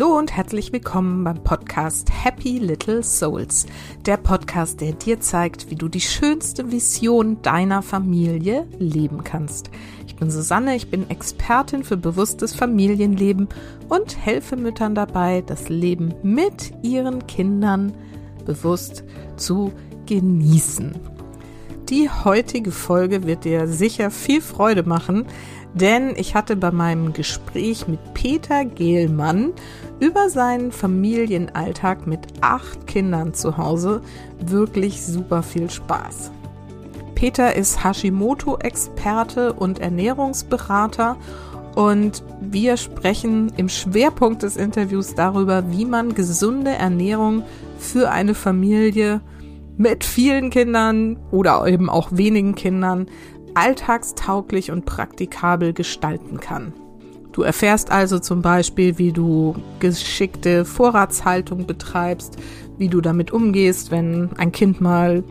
Hallo und herzlich willkommen beim Podcast Happy Little Souls. Der Podcast, der dir zeigt, wie du die schönste Vision deiner Familie leben kannst. Ich bin Susanne, ich bin Expertin für bewusstes Familienleben und helfe Müttern dabei, das Leben mit ihren Kindern bewusst zu genießen. Die heutige Folge wird dir sicher viel Freude machen, denn ich hatte bei meinem Gespräch mit Peter Gehlmann über seinen Familienalltag mit acht Kindern zu Hause wirklich super viel Spaß. Peter ist Hashimoto-Experte und Ernährungsberater und wir sprechen im Schwerpunkt des Interviews darüber, wie man gesunde Ernährung für eine Familie mit vielen Kindern oder eben auch wenigen Kindern alltagstauglich und praktikabel gestalten kann. Du erfährst also zum Beispiel, wie du geschickte Vorratshaltung betreibst, wie du damit umgehst, wenn ein Kind mal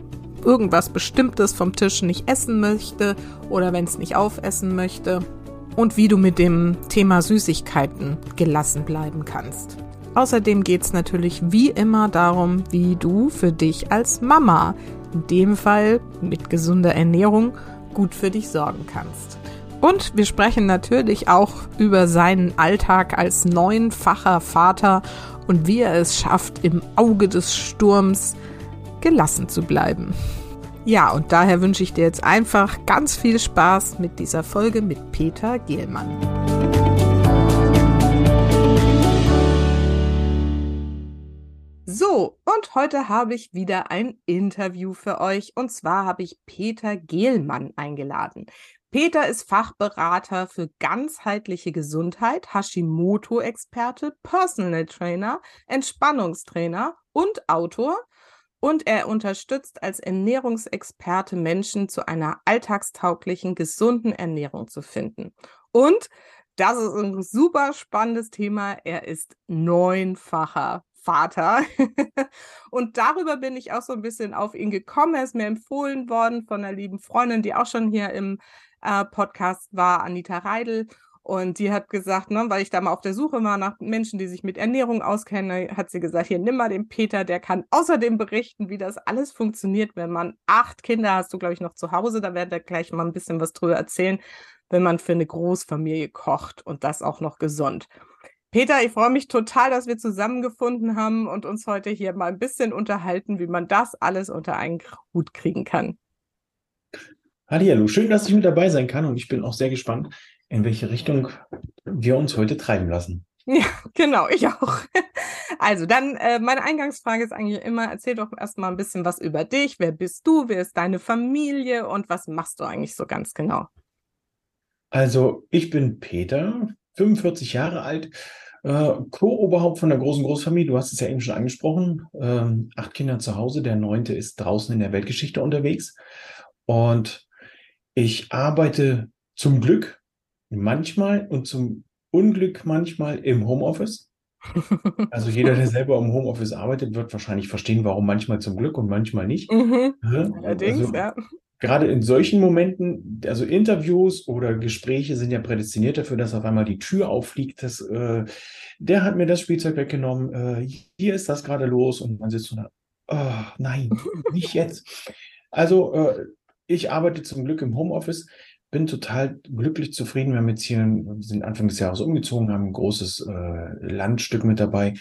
irgendwas Bestimmtes vom Tisch nicht essen möchte oder wenn es nicht aufessen möchte und wie du mit dem Thema Süßigkeiten gelassen bleiben kannst. Außerdem geht es natürlich wie immer darum, wie du für dich als Mama, in dem Fall mit gesunder Ernährung, gut für dich sorgen kannst. Und wir sprechen natürlich auch über seinen Alltag als neunfacher Vater und wie er es schafft, im Auge des Sturms gelassen zu bleiben. Ja, und daher wünsche ich dir jetzt einfach ganz viel Spaß mit dieser Folge mit Peter Gehlmann. So, und heute habe ich wieder ein Interview für euch. Und zwar habe ich Peter Gehlmann eingeladen. Peter ist Fachberater für ganzheitliche Gesundheit, Hashimoto-Experte, Personal Trainer, Entspannungstrainer und Autor. Und er unterstützt als Ernährungsexperte Menschen zu einer alltagstauglichen, gesunden Ernährung zu finden. Und das ist ein super spannendes Thema. Er ist neunfacher Vater. und darüber bin ich auch so ein bisschen auf ihn gekommen. Er ist mir empfohlen worden von einer lieben Freundin, die auch schon hier im äh, Podcast war, Anita Reidel. Und die hat gesagt, ne, weil ich da mal auf der Suche war nach Menschen, die sich mit Ernährung auskennen, hat sie gesagt, hier nimm mal den Peter, der kann außerdem berichten, wie das alles funktioniert, wenn man acht Kinder hast du, glaube ich, noch zu Hause. Da werde ich gleich mal ein bisschen was drüber erzählen, wenn man für eine Großfamilie kocht und das auch noch gesund. Peter, ich freue mich total, dass wir zusammengefunden haben und uns heute hier mal ein bisschen unterhalten, wie man das alles unter einen Hut kriegen kann. Hallo, schön, dass ich mit dabei sein kann und ich bin auch sehr gespannt, in welche Richtung wir uns heute treiben lassen. Ja, genau, ich auch. Also, dann äh, meine Eingangsfrage ist eigentlich immer, erzähl doch erstmal ein bisschen was über dich. Wer bist du? Wer ist deine Familie und was machst du eigentlich so ganz genau? Also, ich bin Peter, 45 Jahre alt, äh, Co-Oberhaupt von der großen Großfamilie. Du hast es ja eben schon angesprochen. Ähm, acht Kinder zu Hause, der neunte ist draußen in der Weltgeschichte unterwegs. Und ich arbeite zum Glück manchmal und zum Unglück manchmal im Homeoffice. Also jeder, der selber im Homeoffice arbeitet, wird wahrscheinlich verstehen, warum manchmal zum Glück und manchmal nicht. Mhm. Allerdings, also, ja gerade in solchen Momenten, also Interviews oder Gespräche sind ja prädestiniert dafür, dass auf einmal die Tür auffliegt. Das, äh, der hat mir das Spielzeug weggenommen. Äh, hier ist das gerade los und man sitzt so da. Oh, nein, nicht jetzt. Also äh, ich arbeite zum Glück im Homeoffice, bin total glücklich zufrieden. Wir haben jetzt hier, sind Anfang des Jahres umgezogen, haben ein großes äh, Landstück mit dabei.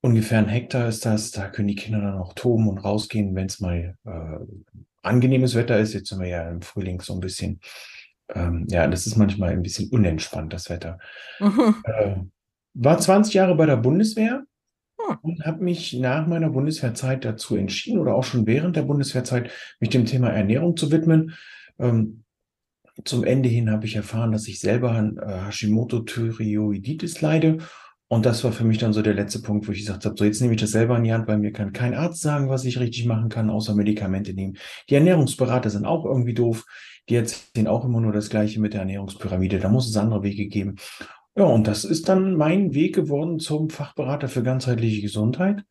Ungefähr ein Hektar ist das. Da können die Kinder dann auch toben und rausgehen, wenn es mal äh, angenehmes Wetter ist. Jetzt sind wir ja im Frühling so ein bisschen, ähm, ja, das ist manchmal ein bisschen unentspannt, das Wetter. Mhm. Äh, war 20 Jahre bei der Bundeswehr hm. und habe mich nach meiner Bundeswehrzeit dazu entschieden oder auch schon während der Bundeswehrzeit mich dem Thema Ernährung zu widmen. Ähm, zum Ende hin habe ich erfahren, dass ich selber an äh, Hashimoto-Thyreoiditis leide und das war für mich dann so der letzte Punkt, wo ich gesagt habe, so jetzt nehme ich das selber in die Hand, weil mir kann kein Arzt sagen, was ich richtig machen kann, außer Medikamente nehmen. Die Ernährungsberater sind auch irgendwie doof. Die erzählen auch immer nur das Gleiche mit der Ernährungspyramide. Da muss es andere Wege geben. Ja, und das ist dann mein Weg geworden zum Fachberater für ganzheitliche Gesundheit.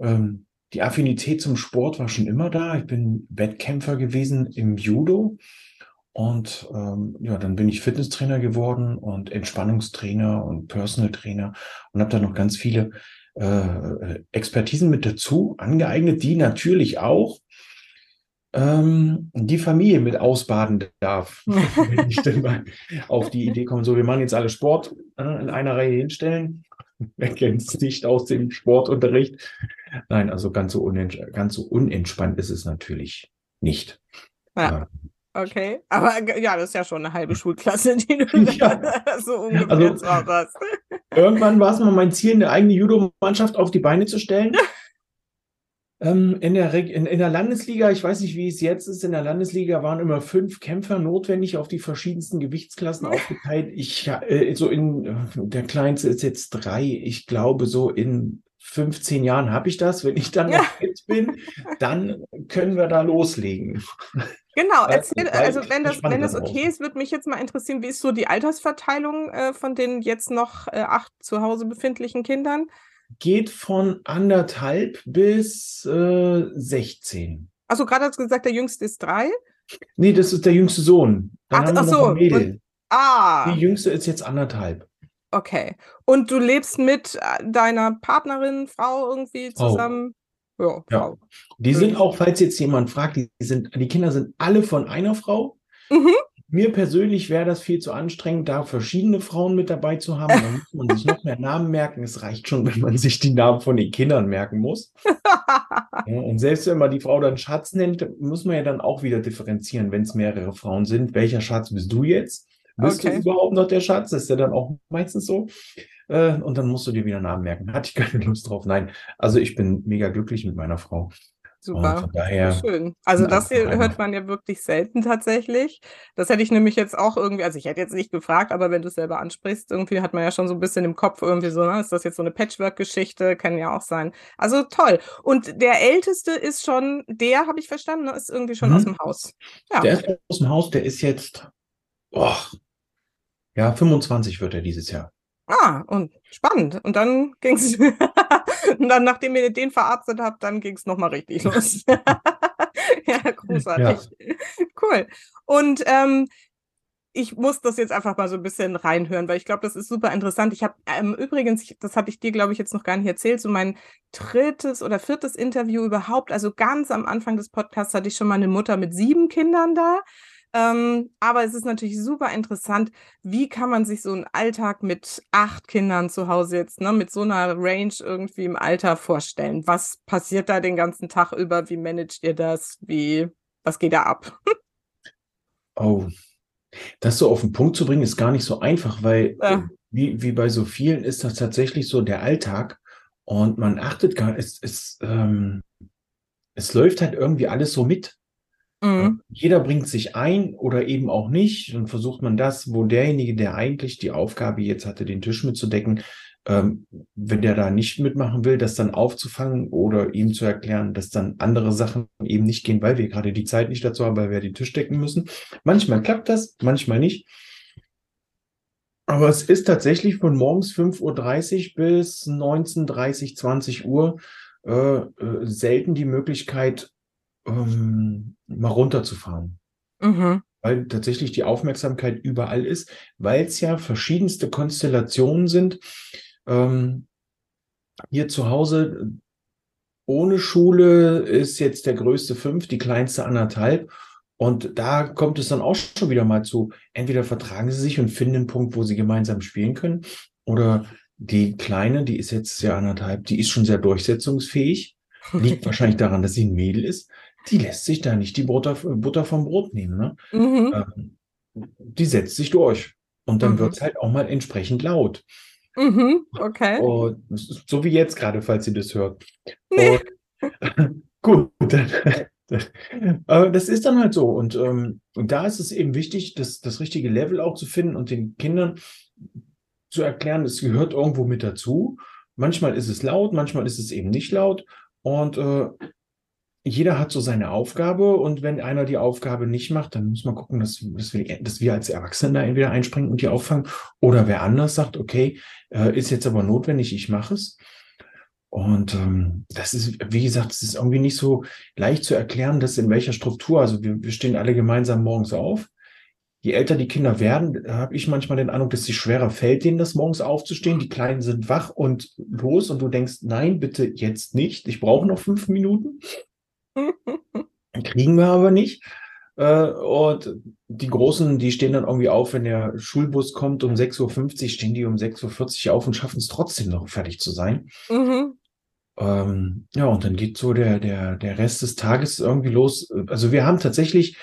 Ähm, die Affinität zum Sport war schon immer da. Ich bin Wettkämpfer gewesen im Judo Und ähm, ja, dann bin ich Fitnesstrainer geworden und Entspannungstrainer und Personal Trainer und habe da noch ganz viele äh, Expertisen mit dazu angeeignet, die natürlich auch ähm, die Familie mit ausbaden darf. Wenn ich dann mal auf die Idee komme, so wir machen jetzt alle Sport äh, in einer Reihe hinstellen. Wer kennt es nicht aus dem Sportunterricht? Nein, also ganz so, ganz so unentspannt ist es natürlich nicht. Ja. Okay, aber ja, das ist ja schon eine halbe Schulklasse, die du ja. so ungefähr also, hast. Irgendwann war es mal mein Ziel, eine eigene Judo-Mannschaft auf die Beine zu stellen. ähm, in, der in, in, der Landesliga, ich weiß nicht, wie es jetzt ist, in der Landesliga waren immer fünf Kämpfer notwendig auf die verschiedensten Gewichtsklassen aufgeteilt. Ich, äh, so in, der kleinste ist jetzt drei. Ich glaube, so in 15 Jahren habe ich das. Wenn ich dann noch fit bin, dann können wir da loslegen. Genau, erzähl, also wenn das, wenn das okay ist, würde mich jetzt mal interessieren, wie ist so die Altersverteilung äh, von den jetzt noch äh, acht zu Hause befindlichen Kindern? Geht von anderthalb bis äh, 16. Also gerade hast du gesagt, der jüngste ist drei? Nee, das ist der jüngste Sohn. Dann ach, ach so. Und, ah. Die jüngste ist jetzt anderthalb. Okay. Und du lebst mit äh, deiner Partnerin, Frau irgendwie oh. zusammen? Ja, ja. Die sind auch, falls jetzt jemand fragt, die, sind, die Kinder sind alle von einer Frau. Mhm. Mir persönlich wäre das viel zu anstrengend, da verschiedene Frauen mit dabei zu haben. Dann muss man sich noch mehr Namen merken. Es reicht schon, wenn man sich die Namen von den Kindern merken muss. ja, und selbst wenn man die Frau dann Schatz nennt, muss man ja dann auch wieder differenzieren, wenn es mehrere Frauen sind. Welcher Schatz bist du jetzt? Bist okay. du überhaupt noch der Schatz? Das ist ja dann auch meistens so. Äh, und dann musst du dir wieder Namen merken. Hatte ich keine Lust drauf. Nein, also ich bin mega glücklich mit meiner Frau. Super. von daher. Schön. Also das hier hört man ja wirklich selten tatsächlich. Das hätte ich nämlich jetzt auch irgendwie, also ich hätte jetzt nicht gefragt, aber wenn du es selber ansprichst, irgendwie hat man ja schon so ein bisschen im Kopf irgendwie so, ne? ist das jetzt so eine Patchwork-Geschichte? Kann ja auch sein. Also toll. Und der Älteste ist schon, der habe ich verstanden, ne? ist irgendwie schon mhm. aus dem Haus. Ja. Der ist aus dem Haus, der ist jetzt, oh, ja, 25 wird er dieses Jahr. Ah, und spannend. Und dann ging es, und dann, nachdem ihr den verarztet habt, dann ging es nochmal richtig los. ja, großartig. Ja. Cool. Und ähm, ich muss das jetzt einfach mal so ein bisschen reinhören, weil ich glaube, das ist super interessant. Ich habe ähm, übrigens, das hatte ich dir, glaube ich, jetzt noch gar nicht erzählt, so mein drittes oder viertes Interview überhaupt. Also ganz am Anfang des Podcasts hatte ich schon mal eine Mutter mit sieben Kindern da. Ähm, aber es ist natürlich super interessant, wie kann man sich so einen Alltag mit acht Kindern zu Hause jetzt, ne, mit so einer Range irgendwie im Alter vorstellen? Was passiert da den ganzen Tag über? Wie managt ihr das? Wie, was geht da ab? oh, das so auf den Punkt zu bringen, ist gar nicht so einfach, weil ja. wie, wie bei so vielen ist das tatsächlich so der Alltag und man achtet gar nicht, es, es, ähm, es läuft halt irgendwie alles so mit. Mhm. Jeder bringt sich ein oder eben auch nicht. Und versucht man das, wo derjenige, der eigentlich die Aufgabe jetzt hatte, den Tisch mitzudecken, ähm, wenn der da nicht mitmachen will, das dann aufzufangen oder ihm zu erklären, dass dann andere Sachen eben nicht gehen, weil wir gerade die Zeit nicht dazu haben, weil wir den Tisch decken müssen. Manchmal klappt das, manchmal nicht. Aber es ist tatsächlich von morgens 5.30 Uhr bis 19.30, 20 Uhr äh, äh, selten die Möglichkeit, ähm, mal runterzufahren. Mhm. Weil tatsächlich die Aufmerksamkeit überall ist, weil es ja verschiedenste Konstellationen sind. Ähm, hier zu Hause ohne Schule ist jetzt der größte fünf, die kleinste anderthalb. Und da kommt es dann auch schon wieder mal zu, entweder vertragen sie sich und finden einen Punkt, wo sie gemeinsam spielen können, oder die Kleine, die ist jetzt ja anderthalb, die ist schon sehr durchsetzungsfähig. Liegt wahrscheinlich daran, dass sie ein Mädel ist die lässt sich da nicht die Butter, Butter vom Brot nehmen. Ne? Mhm. Ähm, die setzt sich durch. Und dann mhm. wird es halt auch mal entsprechend laut. Mhm, okay. Und so wie jetzt gerade, falls ihr das hört. Nee. Und, gut, dann, das ist dann halt so. Und, ähm, und da ist es eben wichtig, das, das richtige Level auch zu finden und den Kindern zu erklären, es gehört irgendwo mit dazu. Manchmal ist es laut, manchmal ist es eben nicht laut. Und äh, jeder hat so seine Aufgabe und wenn einer die Aufgabe nicht macht, dann muss man gucken, dass, dass, wir, dass wir als Erwachsene da entweder einspringen und die auffangen oder wer anders sagt, okay, äh, ist jetzt aber notwendig, ich mache es. Und ähm, das ist, wie gesagt, es ist irgendwie nicht so leicht zu erklären, dass in welcher Struktur, also wir, wir stehen alle gemeinsam morgens auf. je älter die Kinder werden, habe ich manchmal den Eindruck, dass sie schwerer fällt, denen das morgens aufzustehen. Die Kleinen sind wach und los und du denkst, nein, bitte jetzt nicht. Ich brauche noch fünf Minuten. Kriegen wir aber nicht. Äh, und die Großen, die stehen dann irgendwie auf, wenn der Schulbus kommt um 6.50 Uhr, stehen die um 6.40 Uhr auf und schaffen es trotzdem noch fertig zu sein. Mhm. Ähm, ja, und dann geht so der, der, der Rest des Tages irgendwie los. Also wir haben tatsächlich,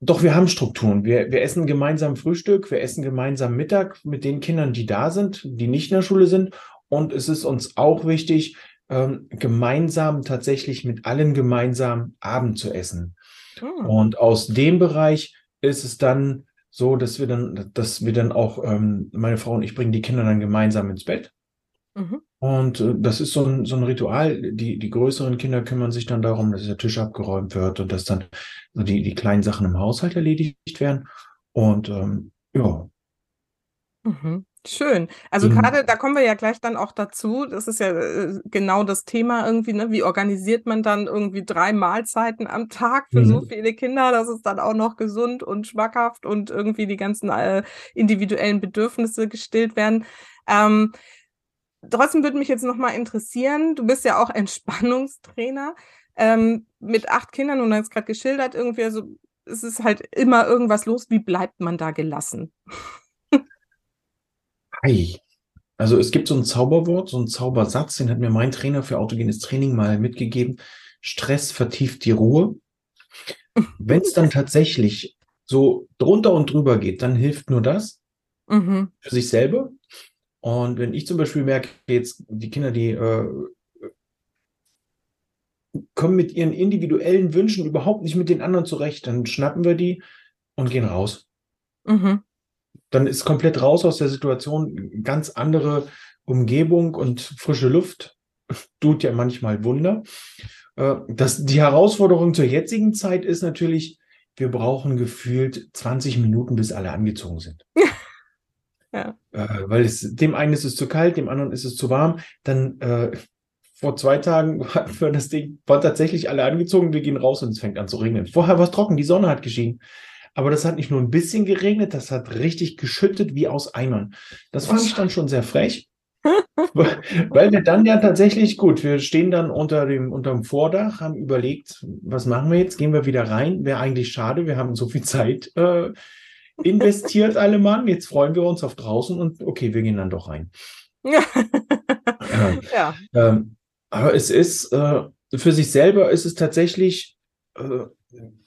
doch wir haben Strukturen. Wir, wir essen gemeinsam Frühstück, wir essen gemeinsam Mittag mit den Kindern, die da sind, die nicht in der Schule sind. Und es ist uns auch wichtig, ähm, gemeinsam tatsächlich mit allen gemeinsam Abend zu essen. Mhm. Und aus dem Bereich ist es dann so, dass wir dann, dass wir dann auch, ähm, meine Frau und ich bringen die Kinder dann gemeinsam ins Bett. Mhm. Und äh, das ist so ein, so ein Ritual. Die, die größeren Kinder kümmern sich dann darum, dass der Tisch abgeräumt wird und dass dann so die, die kleinen Sachen im Haushalt erledigt werden. Und ähm, ja. Mhm. Schön. Also mhm. gerade, da kommen wir ja gleich dann auch dazu. Das ist ja äh, genau das Thema irgendwie, ne? Wie organisiert man dann irgendwie drei Mahlzeiten am Tag für mhm. so viele Kinder? Das ist dann auch noch gesund und schmackhaft und irgendwie die ganzen äh, individuellen Bedürfnisse gestillt werden. Ähm, trotzdem würde mich jetzt nochmal interessieren, du bist ja auch Entspannungstrainer ähm, mit acht Kindern und du hast gerade geschildert, irgendwie, also es ist halt immer irgendwas los. Wie bleibt man da gelassen? Ei. Also es gibt so ein Zauberwort, so ein Zaubersatz, den hat mir mein Trainer für autogenes Training mal mitgegeben. Stress vertieft die Ruhe. Wenn es dann tatsächlich so drunter und drüber geht, dann hilft nur das mhm. für sich selber. Und wenn ich zum Beispiel merke, jetzt die Kinder, die äh, kommen mit ihren individuellen Wünschen überhaupt nicht mit den anderen zurecht, dann schnappen wir die und gehen raus. Mhm dann ist komplett raus aus der Situation, ganz andere Umgebung und frische Luft tut ja manchmal Wunder. Äh, das, die Herausforderung zur jetzigen Zeit ist natürlich, wir brauchen gefühlt 20 Minuten, bis alle angezogen sind. ja. Äh, weil es, dem einen ist es zu kalt, dem anderen ist es zu warm. Dann äh, vor zwei Tagen hatten wir das Ding, waren tatsächlich alle angezogen, wir gehen raus und es fängt an zu regnen. Vorher war es trocken, die Sonne hat geschienen. Aber das hat nicht nur ein bisschen geregnet, das hat richtig geschüttet wie aus Eimern. Das fand ich dann schon sehr frech. weil wir dann ja tatsächlich, gut, wir stehen dann unter dem, unter dem Vordach, haben überlegt, was machen wir jetzt? Gehen wir wieder rein? Wäre eigentlich schade, wir haben so viel Zeit äh, investiert, alle Mann. Jetzt freuen wir uns auf draußen und okay, wir gehen dann doch rein. ja. Ähm, aber es ist, äh, für sich selber ist es tatsächlich äh,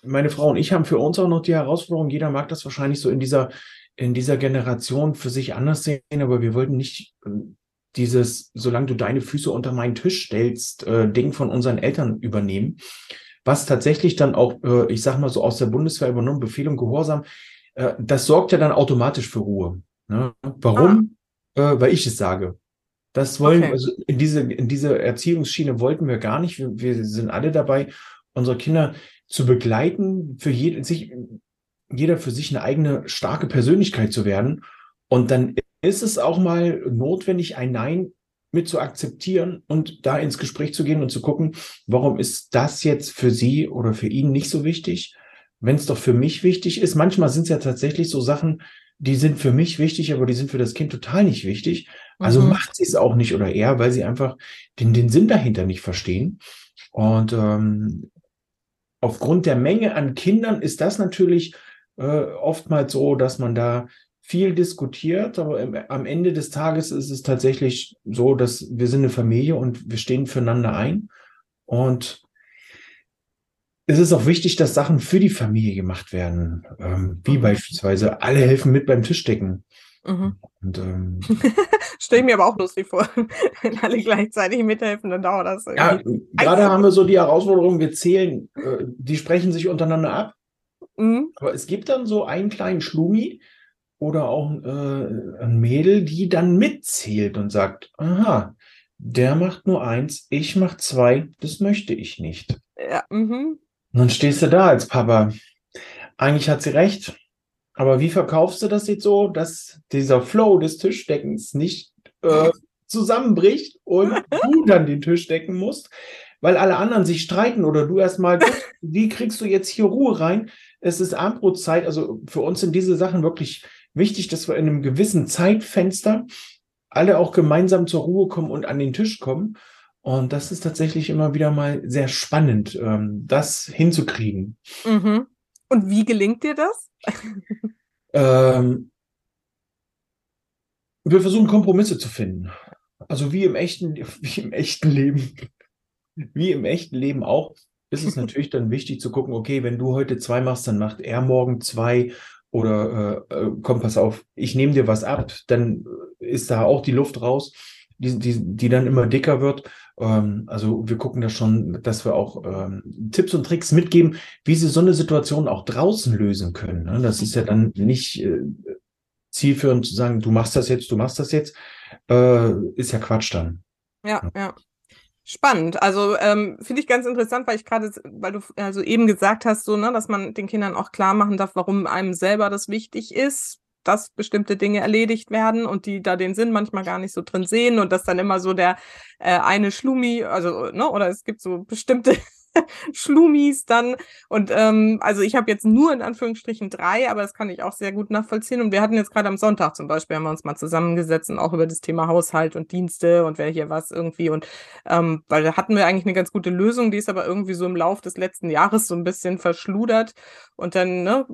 meine Frau und ich haben für uns auch noch die Herausforderung, jeder mag das wahrscheinlich so in dieser, in dieser Generation für sich anders sehen, aber wir wollten nicht äh, dieses, solange du deine Füße unter meinen Tisch stellst, äh, Ding von unseren Eltern übernehmen. Was tatsächlich dann auch, äh, ich sag mal so aus der Bundeswehr übernommen, Befehl und Gehorsam, äh, das sorgt ja dann automatisch für Ruhe. Ne? Warum? Ah. Äh, weil ich es sage. Das wollen, okay. also in diese, in diese Erziehungsschiene wollten wir gar nicht. Wir, wir sind alle dabei, unsere Kinder zu begleiten, für jede, sich, jeder für sich eine eigene starke Persönlichkeit zu werden. Und dann ist es auch mal notwendig, ein Nein mit zu akzeptieren und da ins Gespräch zu gehen und zu gucken, warum ist das jetzt für Sie oder für ihn nicht so wichtig, wenn es doch für mich wichtig ist. Manchmal sind es ja tatsächlich so Sachen, die sind für mich wichtig, aber die sind für das Kind total nicht wichtig. Also mhm. macht sie es auch nicht oder eher, weil sie einfach den, den Sinn dahinter nicht verstehen. Und ähm, aufgrund der Menge an Kindern ist das natürlich äh, oftmals so, dass man da viel diskutiert, aber im, am Ende des Tages ist es tatsächlich so, dass wir sind eine Familie und wir stehen füreinander ein. Und es ist auch wichtig, dass Sachen für die Familie gemacht werden, ähm, wie beispielsweise alle helfen mit beim Tischdecken. Mhm. Und, ähm, Stelle ich mir aber auch lustig vor, wenn alle gleichzeitig mithelfen, dann dauert das. Ja, gerade haben wir so die Herausforderung, wir zählen, äh, die sprechen sich untereinander ab. Mhm. Aber es gibt dann so einen kleinen Schlumi oder auch äh, ein Mädel, die dann mitzählt und sagt, aha, der macht nur eins, ich mach zwei, das möchte ich nicht. Ja, mhm. Und dann stehst du da als Papa. Eigentlich hat sie recht aber wie verkaufst du das jetzt so, dass dieser Flow des Tischdeckens nicht äh, zusammenbricht und du dann den Tisch decken musst, weil alle anderen sich streiten oder du erstmal, wie kriegst du jetzt hier Ruhe rein? es ist Abendbrotzeit. Also für uns sind diese Sachen wirklich wichtig, dass wir in einem gewissen Zeitfenster alle auch gemeinsam zur Ruhe kommen und an den Tisch kommen. Und das ist tatsächlich immer wieder mal sehr spannend, ähm, das hinzukriegen. Mhm. Und wie gelingt dir das? ähm, wir versuchen Kompromisse zu finden. Also wie im echten, wie im echten Leben, wie im echten Leben auch, ist es natürlich dann wichtig zu gucken, okay, wenn du heute zwei machst, dann macht er morgen zwei oder äh, äh komm, pass auf, ich nehme dir was ab, dann ist da auch die Luft raus, die, die, die dann immer dicker wird. Ähm, also wir gucken da schon, dass wir auch ähm, Tipps und Tricks mitgeben, wie sie so eine Situation auch draußen lösen können. Ne? Das ist ja dann nicht äh, zielführend zu sagen, du machst das jetzt, du machst das jetzt, äh, ist ja Quatsch dann. Ja, ja. Spannend. Also ähm, finde ich ganz interessant, weil ich gerade, weil du also eben gesagt hast, so, ne, dass man den Kindern auch klar machen darf, warum einem selber das wichtig ist dass bestimmte Dinge erledigt werden und die da den Sinn manchmal gar nicht so drin sehen und dass dann immer so der äh, eine Schlumi, also, ne, oder es gibt so bestimmte Schlumis dann. Und ähm, also ich habe jetzt nur in Anführungsstrichen drei, aber das kann ich auch sehr gut nachvollziehen. Und wir hatten jetzt gerade am Sonntag zum Beispiel, haben wir uns mal zusammengesetzt und auch über das Thema Haushalt und Dienste und wer hier was irgendwie. Und ähm, weil da hatten wir eigentlich eine ganz gute Lösung, die ist aber irgendwie so im Lauf des letzten Jahres so ein bisschen verschludert. Und dann ne,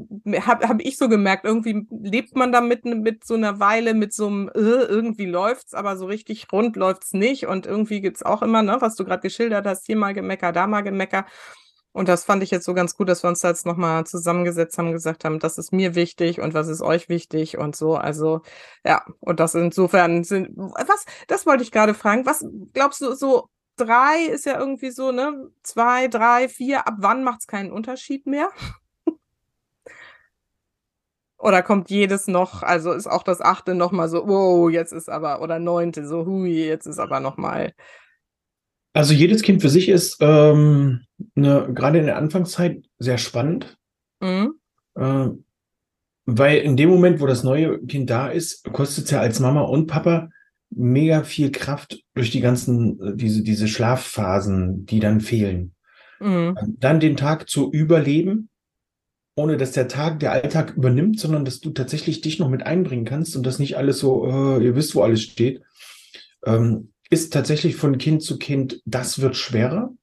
habe hab ich so gemerkt, irgendwie lebt man damit mit so einer Weile, mit so einem, äh, irgendwie läuft's, aber so richtig rund läuft's nicht. Und irgendwie gibt's auch immer, ne, was du gerade geschildert hast, hier mal gemeckert, da mal gemeckert Geschmäcker. Und das fand ich jetzt so ganz gut, dass wir uns da jetzt nochmal zusammengesetzt haben, gesagt haben, das ist mir wichtig und was ist euch wichtig und so. Also, ja, und das insofern sind, was, das wollte ich gerade fragen, was glaubst du, so drei ist ja irgendwie so, ne? Zwei, drei, vier, ab wann macht es keinen Unterschied mehr? Oder kommt jedes noch, also ist auch das achte nochmal so, wow, jetzt ist aber, oder neunte, so, hui, jetzt ist aber nochmal also jedes Kind für sich ist ähm, ne, gerade in der Anfangszeit sehr spannend, mhm. äh, weil in dem Moment, wo das neue Kind da ist, kostet es ja als Mama und Papa mega viel Kraft durch die ganzen, äh, diese, diese Schlafphasen, die dann fehlen. Mhm. Dann den Tag zu überleben, ohne dass der Tag der Alltag übernimmt, sondern dass du tatsächlich dich noch mit einbringen kannst und dass nicht alles so, äh, ihr wisst, wo alles steht. Ähm, ist tatsächlich von Kind zu Kind, das wird schwerer,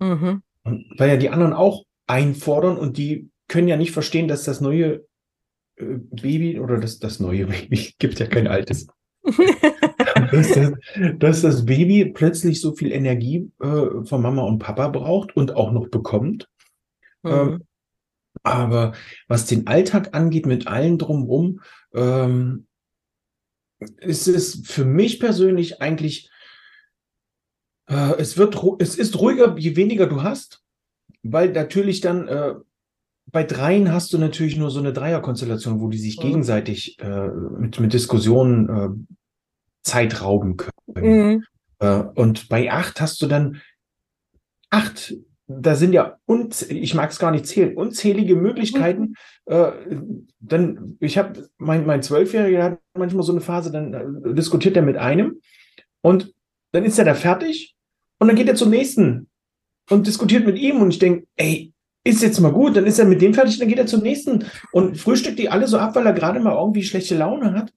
mhm. weil ja die anderen auch einfordern und die können ja nicht verstehen, dass das neue äh, Baby oder das, das neue Baby gibt ja kein altes. dass, das, dass, das, Baby plötzlich so viel Energie äh, von Mama und Papa braucht und auch noch bekommt. Mhm. Ähm, aber was den Alltag angeht, mit allen drumherum, ähm, ist es für mich persönlich eigentlich äh, es wird, es ist ruhiger, je weniger du hast, weil natürlich dann äh, bei Dreien hast du natürlich nur so eine Dreierkonstellation, wo die sich mhm. gegenseitig äh, mit, mit Diskussionen äh, Zeit rauben können. Mhm. Äh, und bei acht hast du dann acht, da sind ja, ich mag es gar nicht zählen, unzählige Möglichkeiten. Mhm. Äh, dann, ich habe, mein, mein Zwölfjähriger hat manchmal so eine Phase, dann äh, diskutiert er mit einem und dann ist er da fertig und dann geht er zum nächsten und diskutiert mit ihm. Und ich denke, ey, ist jetzt mal gut, dann ist er mit dem fertig, dann geht er zum nächsten und frühstückt die alle so ab, weil er gerade mal irgendwie schlechte Laune hat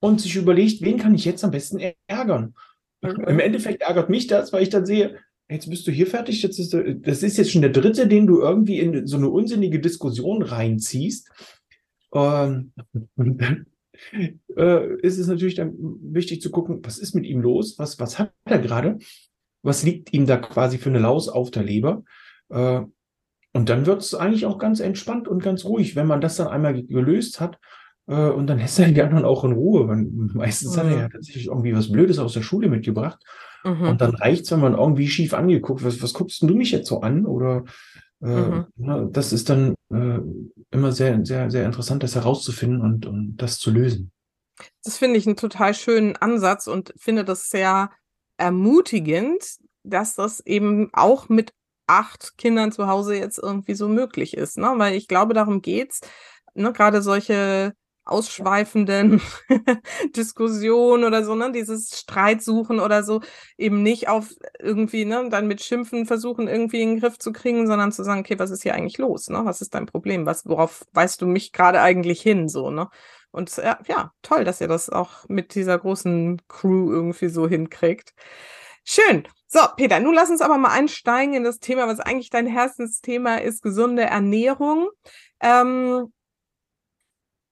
und sich überlegt, wen kann ich jetzt am besten ärgern. Im Endeffekt ärgert mich das, weil ich dann sehe, jetzt bist du hier fertig, jetzt ist, das ist jetzt schon der dritte, den du irgendwie in so eine unsinnige Diskussion reinziehst. Ähm, und dann äh, ist es natürlich dann wichtig zu gucken, was ist mit ihm los, was, was hat er gerade was liegt ihm da quasi für eine Laus auf der Leber. Äh, und dann wird es eigentlich auch ganz entspannt und ganz ruhig, wenn man das dann einmal gelöst hat. Äh, und dann lässt er die anderen auch in Ruhe. Weil meistens mhm. hat er ja mhm. tatsächlich irgendwie was Blödes aus der Schule mitgebracht. Mhm. Und dann reicht's, wenn man irgendwie schief angeguckt, was, was guckst du mich jetzt so an? Oder äh, mhm. na, das ist dann äh, immer sehr, sehr, sehr interessant, das herauszufinden und, und das zu lösen. Das finde ich einen total schönen Ansatz und finde das sehr ermutigend, dass das eben auch mit acht Kindern zu Hause jetzt irgendwie so möglich ist, ne? Weil ich glaube, darum geht's, ne? Gerade solche ausschweifenden Diskussion oder so, ne, dieses Streitsuchen oder so, eben nicht auf irgendwie, ne, dann mit Schimpfen versuchen, irgendwie in den Griff zu kriegen, sondern zu sagen, okay, was ist hier eigentlich los, ne? Was ist dein Problem? Was, worauf weißt du mich gerade eigentlich hin, so, ne? Und ja, ja, toll, dass ihr das auch mit dieser großen Crew irgendwie so hinkriegt. Schön. So, Peter, nun lass uns aber mal einsteigen in das Thema, was eigentlich dein Herzensthema ist, gesunde Ernährung. Ähm,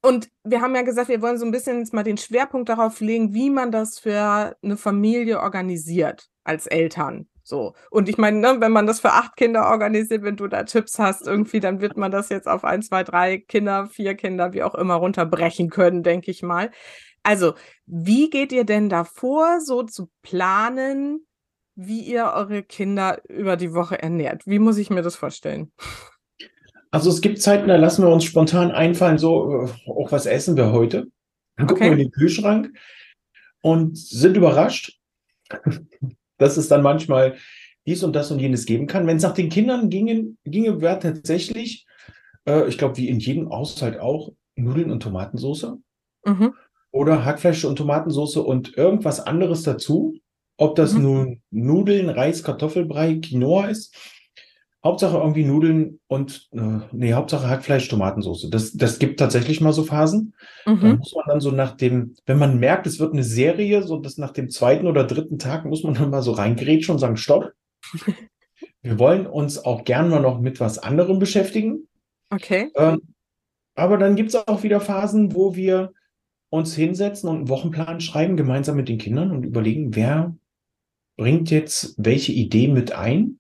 und wir haben ja gesagt, wir wollen so ein bisschen jetzt mal den Schwerpunkt darauf legen, wie man das für eine Familie organisiert als Eltern. So. Und ich meine, ne, wenn man das für acht Kinder organisiert, wenn du da Tipps hast, irgendwie, dann wird man das jetzt auf ein, zwei, drei Kinder, vier Kinder, wie auch immer, runterbrechen können, denke ich mal. Also, wie geht ihr denn davor, so zu planen, wie ihr eure Kinder über die Woche ernährt? Wie muss ich mir das vorstellen? Also es gibt Zeiten, da lassen wir uns spontan einfallen, so, äh, auch was essen wir heute? Dann gucken okay. wir in den Kühlschrank und sind überrascht, dass es dann manchmal dies und das und jenes geben kann. Wenn es nach den Kindern ginge, ginge wäre tatsächlich, äh, ich glaube, wie in jedem Haushalt auch, Nudeln und Tomatensauce. Mhm. Oder Hackfleisch und Tomatensauce und irgendwas anderes dazu. Ob das mhm. nun Nudeln, Reis, Kartoffelbrei, Quinoa ist Hauptsache irgendwie Nudeln und äh, nee, Hauptsache Hackfleisch, Tomatensauce. Das, das gibt tatsächlich mal so Phasen. Mhm. Da muss man dann so nach dem, wenn man merkt, es wird eine Serie, so dass nach dem zweiten oder dritten Tag muss man dann mal so reingrätschen und sagen, stopp. Wir wollen uns auch gern mal noch mit was anderem beschäftigen. Okay. Ähm, aber dann gibt es auch wieder Phasen, wo wir uns hinsetzen und einen Wochenplan schreiben, gemeinsam mit den Kindern und überlegen, wer bringt jetzt welche Idee mit ein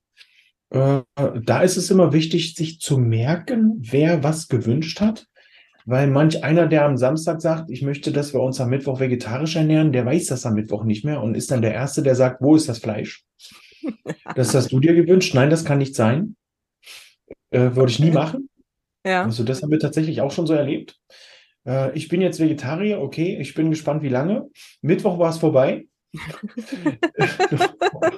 äh, da ist es immer wichtig, sich zu merken, wer was gewünscht hat. Weil manch einer, der am Samstag sagt, ich möchte, dass wir uns am Mittwoch vegetarisch ernähren, der weiß das am Mittwoch nicht mehr und ist dann der Erste, der sagt, wo ist das Fleisch? Das hast du dir gewünscht? Nein, das kann nicht sein. Äh, würde ich nie machen. Ja. Also das haben wir tatsächlich auch schon so erlebt. Äh, ich bin jetzt Vegetarier, okay, ich bin gespannt, wie lange. Mittwoch war es vorbei.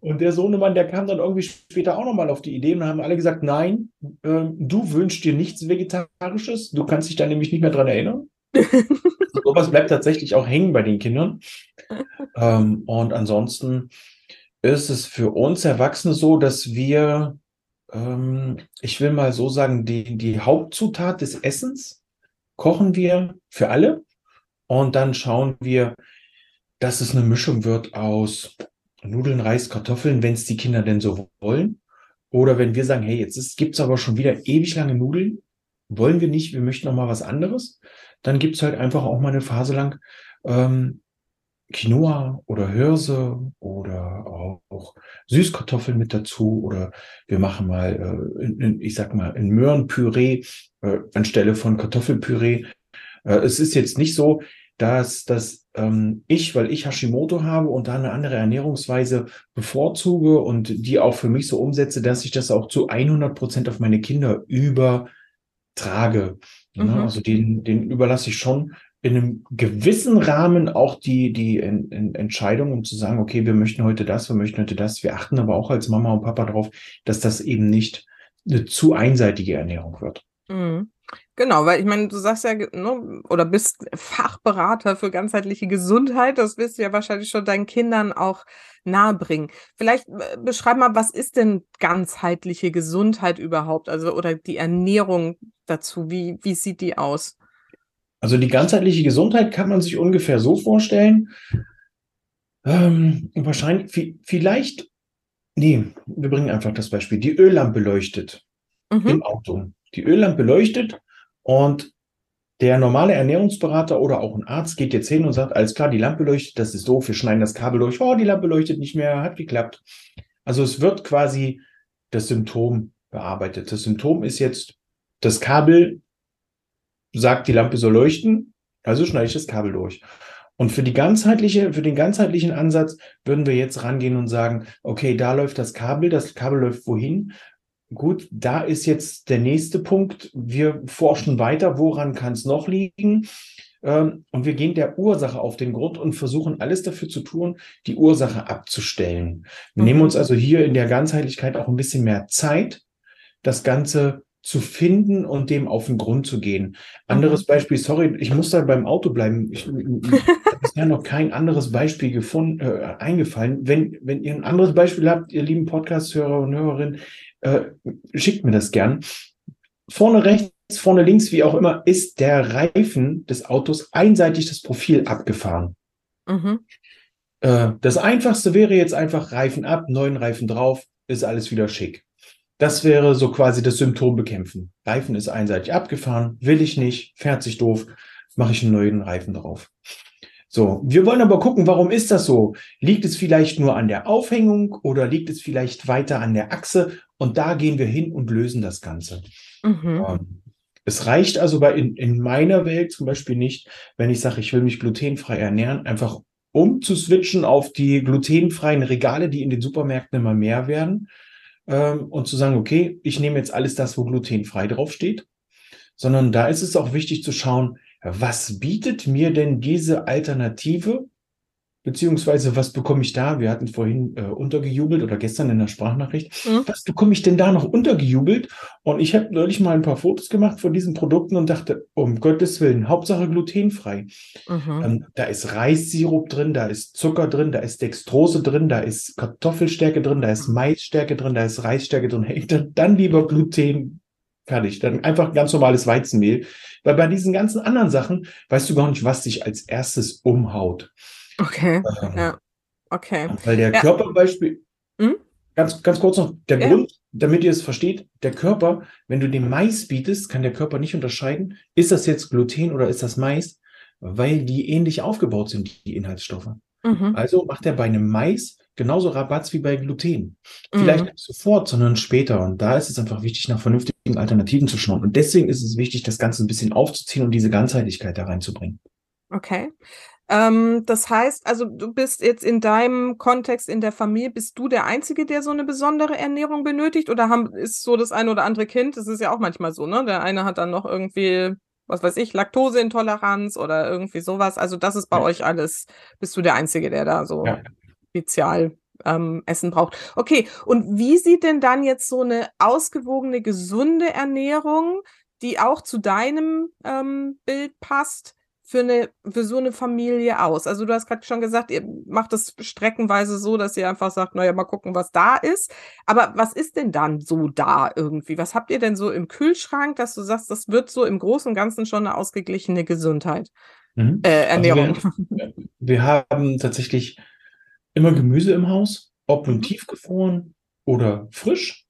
Und der Sohnemann, der kam dann irgendwie später auch nochmal auf die Idee und haben alle gesagt, nein, äh, du wünschst dir nichts Vegetarisches, du kannst dich da nämlich nicht mehr dran erinnern. Sowas bleibt tatsächlich auch hängen bei den Kindern. Ähm, und ansonsten ist es für uns Erwachsene so, dass wir, ähm, ich will mal so sagen, die, die Hauptzutat des Essens kochen wir für alle und dann schauen wir, dass es eine Mischung wird aus Nudeln, Reis, Kartoffeln, wenn es die Kinder denn so wollen. Oder wenn wir sagen, hey, jetzt gibt es aber schon wieder ewig lange Nudeln, wollen wir nicht, wir möchten noch mal was anderes, dann gibt es halt einfach auch mal eine Phase lang ähm, Quinoa oder Hirse oder auch, Süßkartoffeln mit dazu oder wir machen mal, äh, ich sag mal, ein Möhrenpüree äh, anstelle von Kartoffelpüree. Äh, es ist jetzt nicht so, dass, dass ähm, ich, weil ich Hashimoto habe und da eine andere Ernährungsweise bevorzuge und die auch für mich so umsetze, dass ich das auch zu 100 Prozent auf meine Kinder übertrage. Ne? Mhm. Ne? Also den, den überlasse ich schon in einem gewissen Rahmen auch die, die in, in Entscheidung, um zu sagen, okay, wir möchten heute das, wir möchten heute das. Wir achten aber auch als Mama und Papa darauf, dass das eben nicht eine zu einseitige Ernährung wird. Mhm. Genau, weil ich meine, du sagst ja, ne, oder bist Fachberater für ganzheitliche Gesundheit. Das wirst du ja wahrscheinlich schon deinen Kindern auch nahebringen. Vielleicht äh, beschreib mal, was ist denn ganzheitliche Gesundheit überhaupt? Also, oder die Ernährung dazu. Wie, wie sieht die aus? Also, die ganzheitliche Gesundheit kann man sich ungefähr so vorstellen. Ähm, wahrscheinlich, vielleicht, nee, wir bringen einfach das Beispiel. Die Öllampe leuchtet mhm. im Auto. Die Öllampe leuchtet und der normale Ernährungsberater oder auch ein Arzt geht jetzt hin und sagt, alles klar, die Lampe leuchtet, das ist doof, wir schneiden das Kabel durch, oh, die Lampe leuchtet nicht mehr, hat geklappt. Also es wird quasi das Symptom bearbeitet. Das Symptom ist jetzt, das Kabel sagt, die Lampe soll leuchten, also schneide ich das Kabel durch. Und für die ganzheitliche, für den ganzheitlichen Ansatz würden wir jetzt rangehen und sagen, okay, da läuft das Kabel, das Kabel läuft wohin? Gut, da ist jetzt der nächste Punkt. Wir forschen weiter, woran kann es noch liegen? Ähm, und wir gehen der Ursache auf den Grund und versuchen alles dafür zu tun, die Ursache abzustellen. Wir mhm. nehmen uns also hier in der Ganzheitlichkeit auch ein bisschen mehr Zeit, das Ganze zu finden und dem auf den Grund zu gehen. Anderes mhm. Beispiel, sorry, ich muss da beim Auto bleiben. Ich, ist ja noch kein anderes Beispiel gefunden, äh, eingefallen. Wenn, wenn ihr ein anderes Beispiel habt, ihr lieben Podcast-Hörer und Hörerinnen, äh, schickt mir das gern. Vorne rechts, vorne links, wie auch immer, ist der Reifen des Autos einseitig das Profil abgefahren. Mhm. Äh, das einfachste wäre jetzt einfach Reifen ab, neuen Reifen drauf, ist alles wieder schick. Das wäre so quasi das Symptom bekämpfen. Reifen ist einseitig abgefahren, will ich nicht, fährt sich doof, mache ich einen neuen Reifen drauf. So, wir wollen aber gucken, warum ist das so? Liegt es vielleicht nur an der Aufhängung oder liegt es vielleicht weiter an der Achse? Und da gehen wir hin und lösen das Ganze. Mhm. Ähm, es reicht also bei in, in meiner Welt zum Beispiel nicht, wenn ich sage, ich will mich glutenfrei ernähren, einfach umzuswitchen auf die glutenfreien Regale, die in den Supermärkten immer mehr werden, ähm, und zu sagen, okay, ich nehme jetzt alles das, wo glutenfrei draufsteht, sondern da ist es auch wichtig zu schauen, was bietet mir denn diese Alternative Beziehungsweise, was bekomme ich da? Wir hatten vorhin äh, untergejubelt oder gestern in der Sprachnachricht. Mhm. Was bekomme ich denn da noch untergejubelt? Und ich habe neulich mal ein paar Fotos gemacht von diesen Produkten und dachte, um Gottes Willen, Hauptsache glutenfrei. Mhm. Ähm, da ist Reissirup drin, da ist Zucker drin, da ist Dextrose drin, da ist Kartoffelstärke drin, da ist Maisstärke drin, da ist Reisstärke drin. Hey, dann lieber Gluten. Fertig. Dann einfach ganz normales Weizenmehl. Weil bei diesen ganzen anderen Sachen weißt du gar nicht, was dich als erstes umhaut. Okay, ähm, ja. Okay. Weil der ja. Körperbeispiel, hm? ganz, ganz kurz noch, der ja. Grund, damit ihr es versteht, der Körper, wenn du dem Mais bietest, kann der Körper nicht unterscheiden, ist das jetzt Gluten oder ist das Mais, weil die ähnlich aufgebaut sind, die Inhaltsstoffe. Mhm. Also macht er bei einem Mais genauso Rabatz wie bei Gluten. Vielleicht mhm. nicht sofort, sondern später. Und da ist es einfach wichtig, nach vernünftigen Alternativen zu schauen. Und deswegen ist es wichtig, das Ganze ein bisschen aufzuziehen und diese Ganzheitlichkeit da reinzubringen. Okay. Ähm, das heißt, also du bist jetzt in deinem Kontext in der Familie, bist du der Einzige, der so eine besondere Ernährung benötigt? Oder haben, ist so das eine oder andere Kind? Das ist ja auch manchmal so, ne? Der eine hat dann noch irgendwie, was weiß ich, Laktoseintoleranz oder irgendwie sowas. Also das ist bei ja. euch alles, bist du der Einzige, der da so ja. spezial ähm, Essen braucht. Okay, und wie sieht denn dann jetzt so eine ausgewogene, gesunde Ernährung, die auch zu deinem ähm, Bild passt? Für, eine, für so eine Familie aus? Also du hast gerade schon gesagt, ihr macht es streckenweise so, dass ihr einfach sagt, naja, mal gucken, was da ist. Aber was ist denn dann so da irgendwie? Was habt ihr denn so im Kühlschrank, dass du sagst, das wird so im Großen und Ganzen schon eine ausgeglichene Gesundheit? Mhm. Äh, Ernährung. Also wir, wir, haben tatsächlich immer Gemüse im Haus, ob nun mhm. tiefgefroren oder frisch.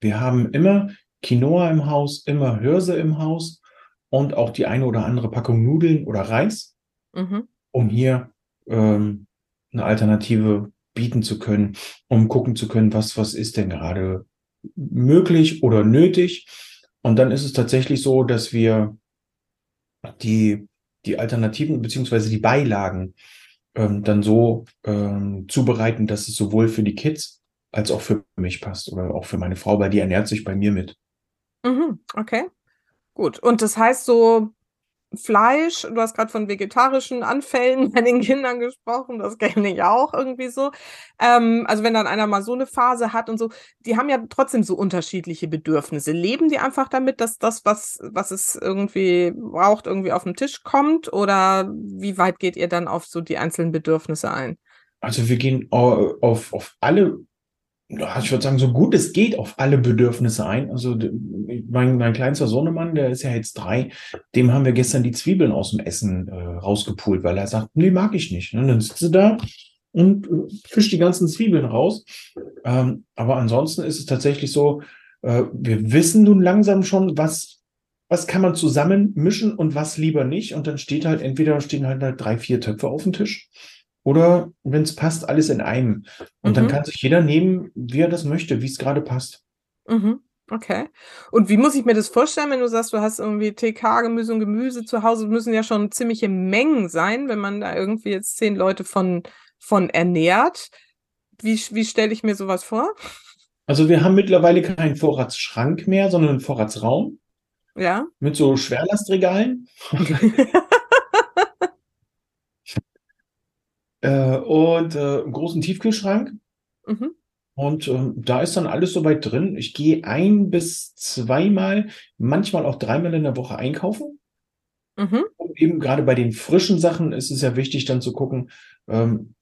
Wir haben immer Quinoa im Haus, immer Hirse im Haus und auch die eine oder andere Packung Nudeln oder Reis, mhm. um hier ähm, eine Alternative bieten zu können, um gucken zu können, was, was ist denn gerade möglich oder nötig. Und dann ist es tatsächlich so, dass wir die, die Alternativen beziehungsweise die Beilagen ähm, dann so ähm, zubereiten, dass es sowohl für die Kids als auch für mich passt oder auch für meine Frau, weil die ernährt sich bei mir mit. Mhm, okay. Gut, und das heißt so Fleisch, du hast gerade von vegetarischen Anfällen bei den Kindern gesprochen, das kenne ich auch irgendwie so. Ähm, also wenn dann einer mal so eine Phase hat und so, die haben ja trotzdem so unterschiedliche Bedürfnisse. Leben die einfach damit, dass das, was, was es irgendwie braucht, irgendwie auf den Tisch kommt? Oder wie weit geht ihr dann auf so die einzelnen Bedürfnisse ein? Also wir gehen auf, auf alle ich würde sagen, so gut es geht auf alle Bedürfnisse ein. Also mein, mein kleinster Sohnemann, der ist ja jetzt drei, dem haben wir gestern die Zwiebeln aus dem Essen äh, rausgepult, weil er sagt, nee, mag ich nicht. Und dann sitzt er da und äh, fischt die ganzen Zwiebeln raus. Ähm, aber ansonsten ist es tatsächlich so, äh, wir wissen nun langsam schon, was, was kann man zusammen mischen und was lieber nicht. Und dann steht halt, entweder stehen halt, halt drei, vier Töpfe auf dem Tisch oder wenn es passt, alles in einem. Und mhm. dann kann sich jeder nehmen, wie er das möchte, wie es gerade passt. Mhm. Okay. Und wie muss ich mir das vorstellen, wenn du sagst, du hast irgendwie TK-Gemüse und Gemüse zu Hause, müssen ja schon ziemliche Mengen sein, wenn man da irgendwie jetzt zehn Leute von, von ernährt. Wie, wie stelle ich mir sowas vor? Also wir haben mittlerweile keinen Vorratsschrank mehr, sondern einen Vorratsraum. Ja. Mit so Schwerlastregalen. äh, und äh, einen großen Tiefkühlschrank. Mhm. Und ähm, da ist dann alles soweit drin. Ich gehe ein bis zweimal, manchmal auch dreimal in der Woche einkaufen. Mhm. Und eben gerade bei den frischen Sachen ist es ja wichtig, dann zu gucken, ähm,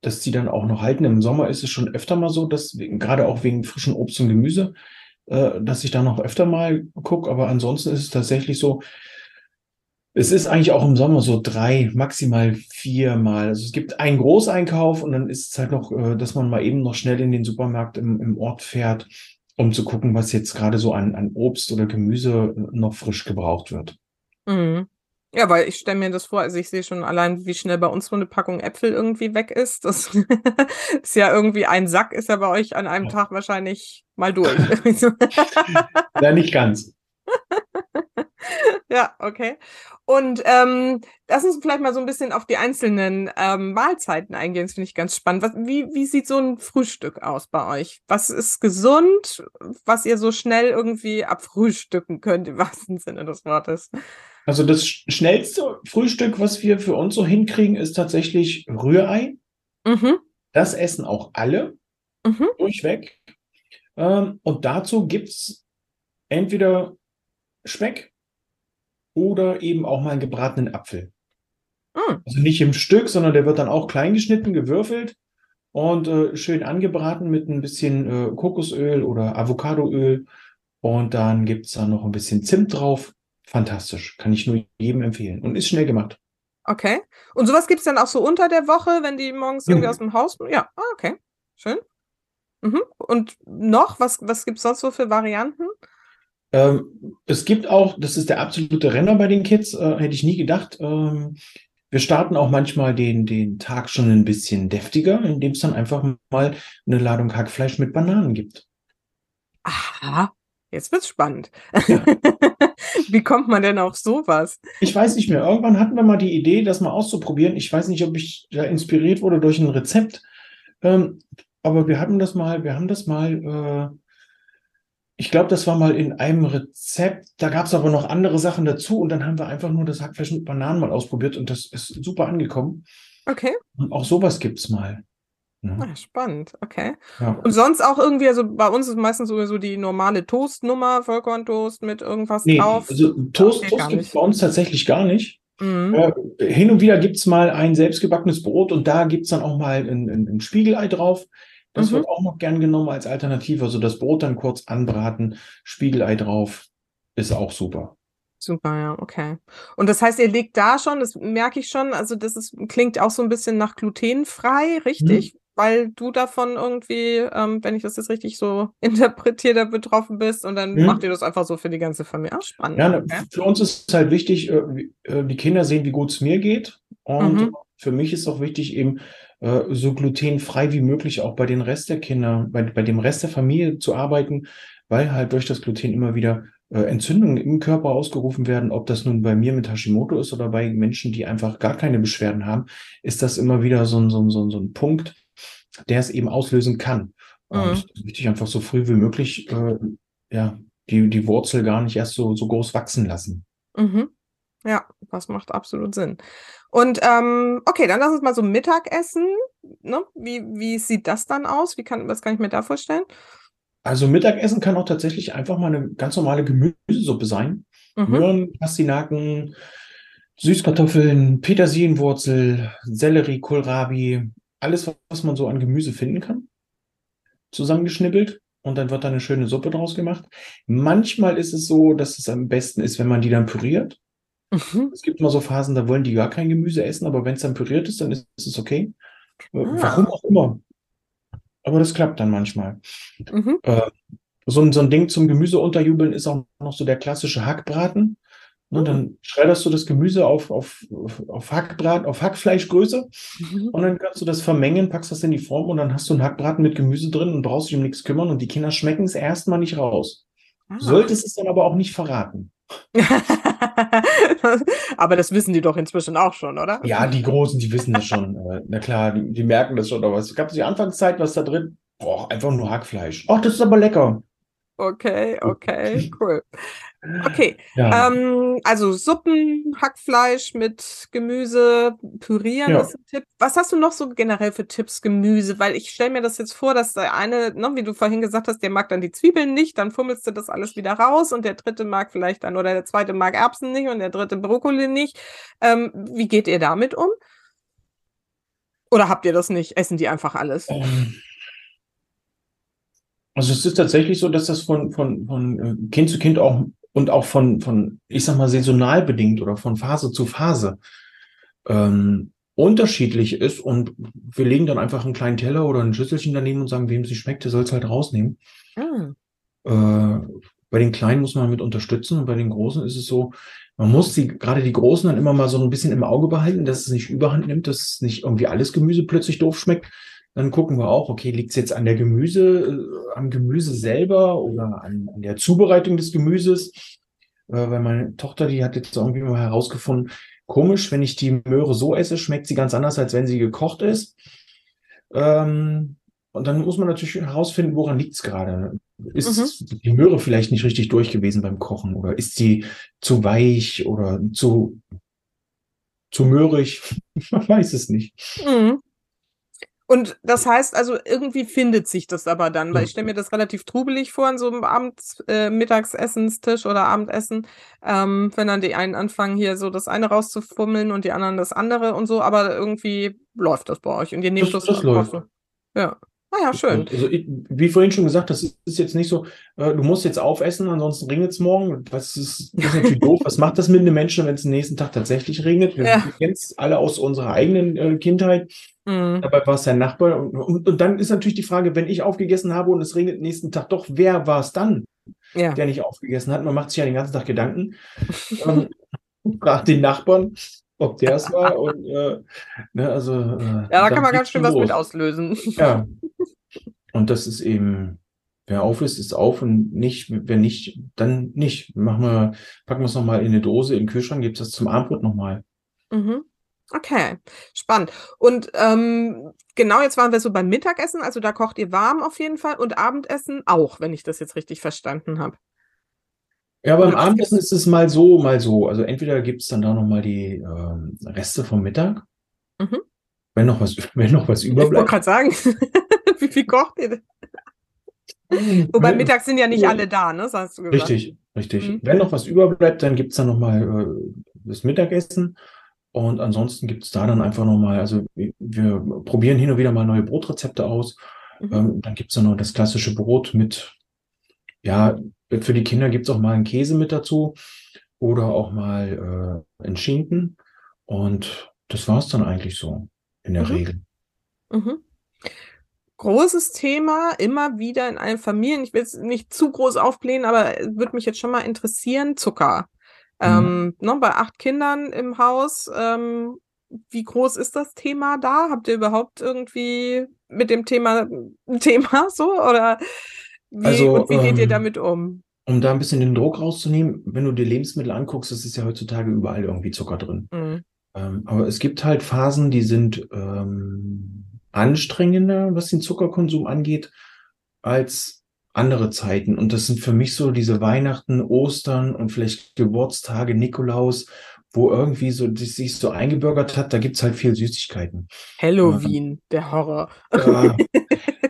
dass die dann auch noch halten. Im Sommer ist es schon öfter mal so, dass gerade auch wegen frischen Obst und Gemüse, äh, dass ich da noch öfter mal gucke. Aber ansonsten ist es tatsächlich so, es ist eigentlich auch im Sommer so drei, maximal viermal. Also es gibt einen Großeinkauf und dann ist es halt noch, äh, dass man mal eben noch schnell in den Supermarkt im, im Ort fährt, um zu gucken, was jetzt gerade so an, an Obst oder Gemüse noch frisch gebraucht wird. Mhm. Ja, weil ich stelle mir das vor, also ich sehe schon allein, wie schnell bei uns so eine Packung Äpfel irgendwie weg ist. Das ist ja irgendwie ein Sack, ist ja bei euch an einem Tag wahrscheinlich mal durch. ja, nicht ganz. ja, okay. Und ähm, lass uns vielleicht mal so ein bisschen auf die einzelnen ähm, Mahlzeiten eingehen. Das finde ich ganz spannend. Was, wie, wie sieht so ein Frühstück aus bei euch? Was ist gesund, was ihr so schnell irgendwie abfrühstücken könnt, im wahrsten Sinne des Wortes? Also das schnellste Frühstück, was wir für uns so hinkriegen, ist tatsächlich Rührei. Mhm. Das essen auch alle Mhm. durchweg. Ähm, und dazu gibt es entweder Speck oder eben auch mal einen gebratenen Apfel. Mhm. Also nicht im Stück, sondern der wird dann auch klein geschnitten, gewürfelt und äh, schön angebraten mit ein bisschen äh, Kokosöl oder Avocadoöl. Und dann gibt es da noch ein bisschen Zimt drauf. Fantastisch. Kann ich nur jedem empfehlen. Und ist schnell gemacht. Okay. Und sowas gibt es dann auch so unter der Woche, wenn die morgens irgendwie Ja. aus dem Haus. Ja, ah, okay. Schön. Mhm. Und noch, was, was gibt es sonst so für Varianten? Ähm, es gibt auch, das ist der absolute Renner bei den Kids, äh, hätte ich nie gedacht. Ähm, wir starten auch manchmal den, den Tag schon ein bisschen deftiger, indem es dann einfach mal eine Ladung Hackfleisch mit Bananen gibt. Aha, jetzt wird's spannend. Ja. Wie kommt man denn auf sowas? Ich weiß nicht mehr. Irgendwann hatten wir mal die Idee, das mal auszuprobieren. Ich weiß nicht, ob ich da inspiriert wurde durch ein Rezept. Ähm, aber wir hatten das mal, wir haben das mal, äh, ich glaube, das war mal in einem Rezept. Da gab es aber noch andere Sachen dazu und dann haben wir einfach nur das Hackfleisch mit Bananen mal ausprobiert und das ist super angekommen. Okay, Und auch sowas gibt's mal. Ne? ah, spannend, okay. Ja. Und sonst auch irgendwie, also bei uns ist meistens sowieso die normale Toastnummer, Vollkorntoast mit irgendwas Nee, drauf. also Toast, Toast gibt's nicht. bei uns tatsächlich gar nicht. Mhm. Äh, hin und wieder gibt's mal ein selbstgebackenes Brot und da gibt's dann auch mal ein, ein, ein Spiegelei drauf. Das Mhm. wird auch noch gern genommen als Alternative. Also das Brot dann kurz anbraten, Spiegelei drauf, ist auch super. Super, ja, okay. Und das heißt, ihr legt da schon, das merke ich schon, also das ist, klingt auch so ein bisschen nach glutenfrei, richtig? Weil du davon irgendwie, ähm, wenn ich das jetzt richtig so interpretiere, da betroffen bist und dann Mhm. macht ihr das einfach so für die ganze Familie. Ah, spannend. Ja, ne, okay. für uns ist halt wichtig, äh, äh, die Kinder sehen, wie gut es mir geht. Und Mhm. für mich ist auch wichtig, eben äh, so glutenfrei wie möglich auch bei den Rest der Kinder, bei, bei dem Rest der Familie zu arbeiten, weil halt durch das Gluten immer wieder äh, Entzündungen im Körper ausgerufen werden. Ob das nun bei mir mit Hashimoto ist oder bei Menschen, die einfach gar keine Beschwerden haben, ist das immer wieder so ein, so ein, so ein, so ein Punkt, der es eben auslösen kann. Mhm. Und wichtig, einfach so früh wie möglich, äh, ja, die, die Wurzel gar nicht erst so, so groß wachsen lassen. Mhm. Ja, das macht absolut Sinn. Und ähm, okay, dann lass uns mal so Mittagessen. Ne? Wie, wie sieht das dann aus? Wie kann, was kann ich mir da vorstellen? Also Mittagessen kann auch tatsächlich einfach mal eine ganz normale Gemüsesuppe sein. Mhm. Möhren, Pastinaken, Süßkartoffeln, Petersilienwurzel, Sellerie, Kohlrabi, alles, was man so an Gemüse finden kann, zusammengeschnippelt und dann wird da eine schöne Suppe draus gemacht. Manchmal ist es so, dass es am besten ist, wenn man die dann püriert. Mhm. Es gibt mal so Phasen, da wollen die gar kein Gemüse essen, aber wenn es dann püriert ist, dann ist es okay. Äh, Ah. Warum auch immer. Aber das klappt dann manchmal. Mhm. So ein, so ein Ding zum Gemüse unterjubeln ist auch noch so der klassische Hackbraten. Ne, Mhm. dann schredderst du das Gemüse auf, auf, auf Hackbraten, auf Hackfleischgröße Mhm. und dann kannst du das vermengen, packst das in die Form und dann hast du einen Hackbraten mit Gemüse drin und brauchst dich um nichts kümmern und die Kinder schmecken es erstmal nicht raus. Ah. Solltest es dann aber auch nicht verraten. Aber das wissen die doch inzwischen auch schon, oder? Ja, die Großen, die wissen das schon. Äh, Na klar, die, die merken das schon. Aber es gab die Anfangszeit, was da drin? Boah, einfach nur Hackfleisch. Ach, das ist aber lecker. Okay, okay, cool. Okay, Ja, ähm, also Suppen, Hackfleisch mit Gemüse, pürieren ja. ist ein Tipp. Was hast du noch so generell für Tipps, Gemüse? Weil ich stelle mir das jetzt vor, dass der eine, ne, wie du vorhin gesagt hast, der mag dann die Zwiebeln nicht, dann fummelst du das alles wieder raus und der dritte mag vielleicht dann, oder der zweite mag Erbsen nicht und der dritte Brokkoli nicht. Ähm, wie geht ihr damit um? Oder habt ihr das nicht? Essen die einfach alles? Ähm, Also es ist tatsächlich so, dass das von, von, von äh, Kind zu Kind auch und auch von, von, ich sag mal, saisonal bedingt oder von Phase zu Phase ähm, unterschiedlich ist. Und wir legen dann einfach einen kleinen Teller oder ein Schüsselchen daneben und sagen, wem sie schmeckt, der soll es halt rausnehmen. Ah, Äh, bei den Kleinen muss man mit unterstützen und bei den Großen ist es so, man muss die, gerade die Großen dann immer mal so ein bisschen im Auge behalten, dass es nicht überhand nimmt, dass nicht irgendwie alles Gemüse plötzlich doof schmeckt. Dann gucken wir auch, okay, liegt es jetzt an der Gemüse, äh, am Gemüse selber oder an, an der Zubereitung des Gemüses? Äh, weil meine Tochter, die hat jetzt irgendwie mal herausgefunden, komisch, wenn ich die Möhre so esse, schmeckt sie ganz anders, als wenn sie gekocht ist. Ähm, und dann muss man natürlich herausfinden, woran liegt es gerade. Ist die Möhre vielleicht nicht richtig durch gewesen beim Kochen oder ist sie zu weich oder zu, zu möhrig? Man weiß es nicht. Mhm. Und das heißt also, irgendwie findet sich das aber dann, weil ich stelle mir das relativ trubelig vor an so einem Abends, äh, Mittagsessenstisch oder Abendessen, ähm, wenn dann die einen anfangen, hier so das eine rauszufummeln und die anderen das andere und so, aber irgendwie läuft das bei euch und ihr nehmt Das- das, das läuft. so. Ja. Ah ja, schön. Also, wie vorhin schon gesagt, das ist jetzt nicht so, äh, du musst jetzt aufessen, ansonsten regnet es morgen. Das ist, das ist natürlich doof. Was macht das mit einem Menschen, wenn es den nächsten Tag tatsächlich regnet? Wir Ja. kennen es alle aus unserer eigenen äh, Kindheit. Mhm. Dabei war es dein Nachbar. Und, und, und dann ist natürlich die Frage, wenn ich aufgegessen habe und es regnet nächsten Tag doch, wer war es dann, Ja. der nicht aufgegessen hat? Man macht sich ja den ganzen Tag Gedanken. ähm, fragt den Nachbarn, ob der es war. Und, äh, ne, also, äh, Ja, da kann man ganz schön was mit auslösen. Ja. Und das ist eben, wer auf ist, ist auf und nicht, wer nicht, dann nicht. Machen wir, packen wir es nochmal in eine Dose, in den Kühlschrank, gibt es das zum Abendbrot nochmal. Mhm. Okay, spannend. Und ähm, genau, jetzt waren wir so beim Mittagessen, also da kocht ihr warm auf jeden Fall und Abendessen auch, wenn ich das jetzt richtig verstanden habe. Ja, beim Abendessen ist es mal so, mal so. Also entweder gibt es dann da nochmal die ähm, Reste vom Mittag. Mhm. Wenn noch was, wenn noch was Ich wollte überbleibt. gerade sagen, wie viel kocht ihr denn? Wobei mittags sind ja nicht alle da, ne? Das hast du gesagt. Richtig, richtig. Mhm. Wenn noch was überbleibt, dann gibt es dann nochmal äh, das Mittagessen. Und ansonsten gibt es da dann einfach nochmal, also wir, probieren hin und wieder mal neue Brotrezepte aus. Mhm. Ähm, dann gibt es dann noch das klassische Brot mit, ja, für die Kinder gibt es auch mal einen Käse mit dazu oder auch mal äh, einen Schinken. Und das war es dann eigentlich so in der Mhm. Regel. Mhm. Großes Thema, immer wieder in allen Familien. Ich will es nicht zu groß aufblähen, aber würde mich jetzt schon mal interessieren, Zucker. Ähm, ne, bei acht Kindern im Haus, ähm, wie groß ist das Thema da? Habt ihr überhaupt irgendwie mit dem Thema ein Thema so? Oder wie, Also, und wie geht ihr ähm, damit um? Um da ein bisschen den Druck rauszunehmen, wenn du dir Lebensmittel anguckst, es ist ja heutzutage überall irgendwie Zucker drin. Mhm. Ähm, aber es gibt halt Phasen, die sind ähm, anstrengender, was den Zuckerkonsum angeht, als andere Zeiten. Und das sind für mich so diese Weihnachten, Ostern und vielleicht Geburtstage, Nikolaus, wo irgendwie so die sich so eingebürgert hat, da gibt's halt viel Süßigkeiten. Halloween, der Horror. Äh,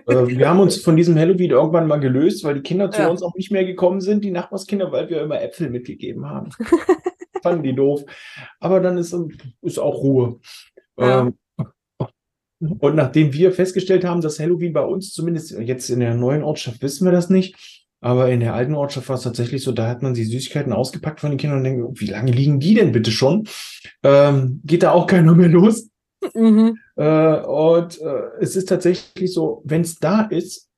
äh, wir haben uns von diesem Halloween irgendwann mal gelöst, weil die Kinder zu Ja. uns auch nicht mehr gekommen sind, die Nachbarskinder, weil wir immer Äpfel mitgegeben haben. Fanden die doof. Aber dann ist, ist auch Ruhe. Ja. Ähm, und nachdem wir festgestellt haben, dass Halloween bei uns, zumindest jetzt in der neuen Ortschaft, wissen wir das nicht, aber in der alten Ortschaft war es tatsächlich so, da hat man die Süßigkeiten ausgepackt von den Kindern und denkt, wie lange liegen die denn bitte schon? Ähm, geht da auch keiner mehr los? Mhm. Äh, und äh, es ist tatsächlich so, wenn es da ist,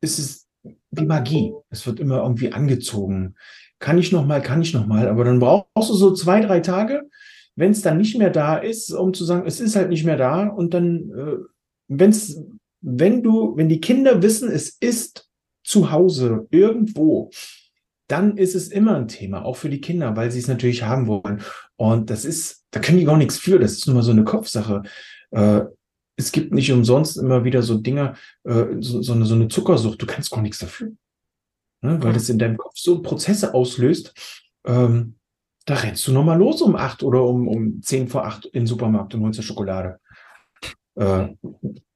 ist es wie Magie. Es wird immer irgendwie angezogen. Kann ich noch mal, kann ich noch mal, aber dann brauchst du so zwei, drei Tage, wenn es dann nicht mehr da ist, um zu sagen, es ist halt nicht mehr da und dann, äh, wenn's, wenn du, wenn die Kinder wissen, es ist zu Hause irgendwo, dann ist es immer ein Thema, auch für die Kinder, weil sie es natürlich haben wollen. Und das ist, da können die gar nichts für. Das ist nur mal so eine Kopfsache. Äh, es gibt nicht umsonst immer wieder so Dinge, äh, so, so, eine, so eine Zuckersucht. Du kannst gar nichts dafür. ne, weil das in deinem Kopf so Prozesse auslöst. Ähm, da rennst du nochmal los um acht oder um, um zehn vor acht in den Supermarkt und holst dir Schokolade. Äh,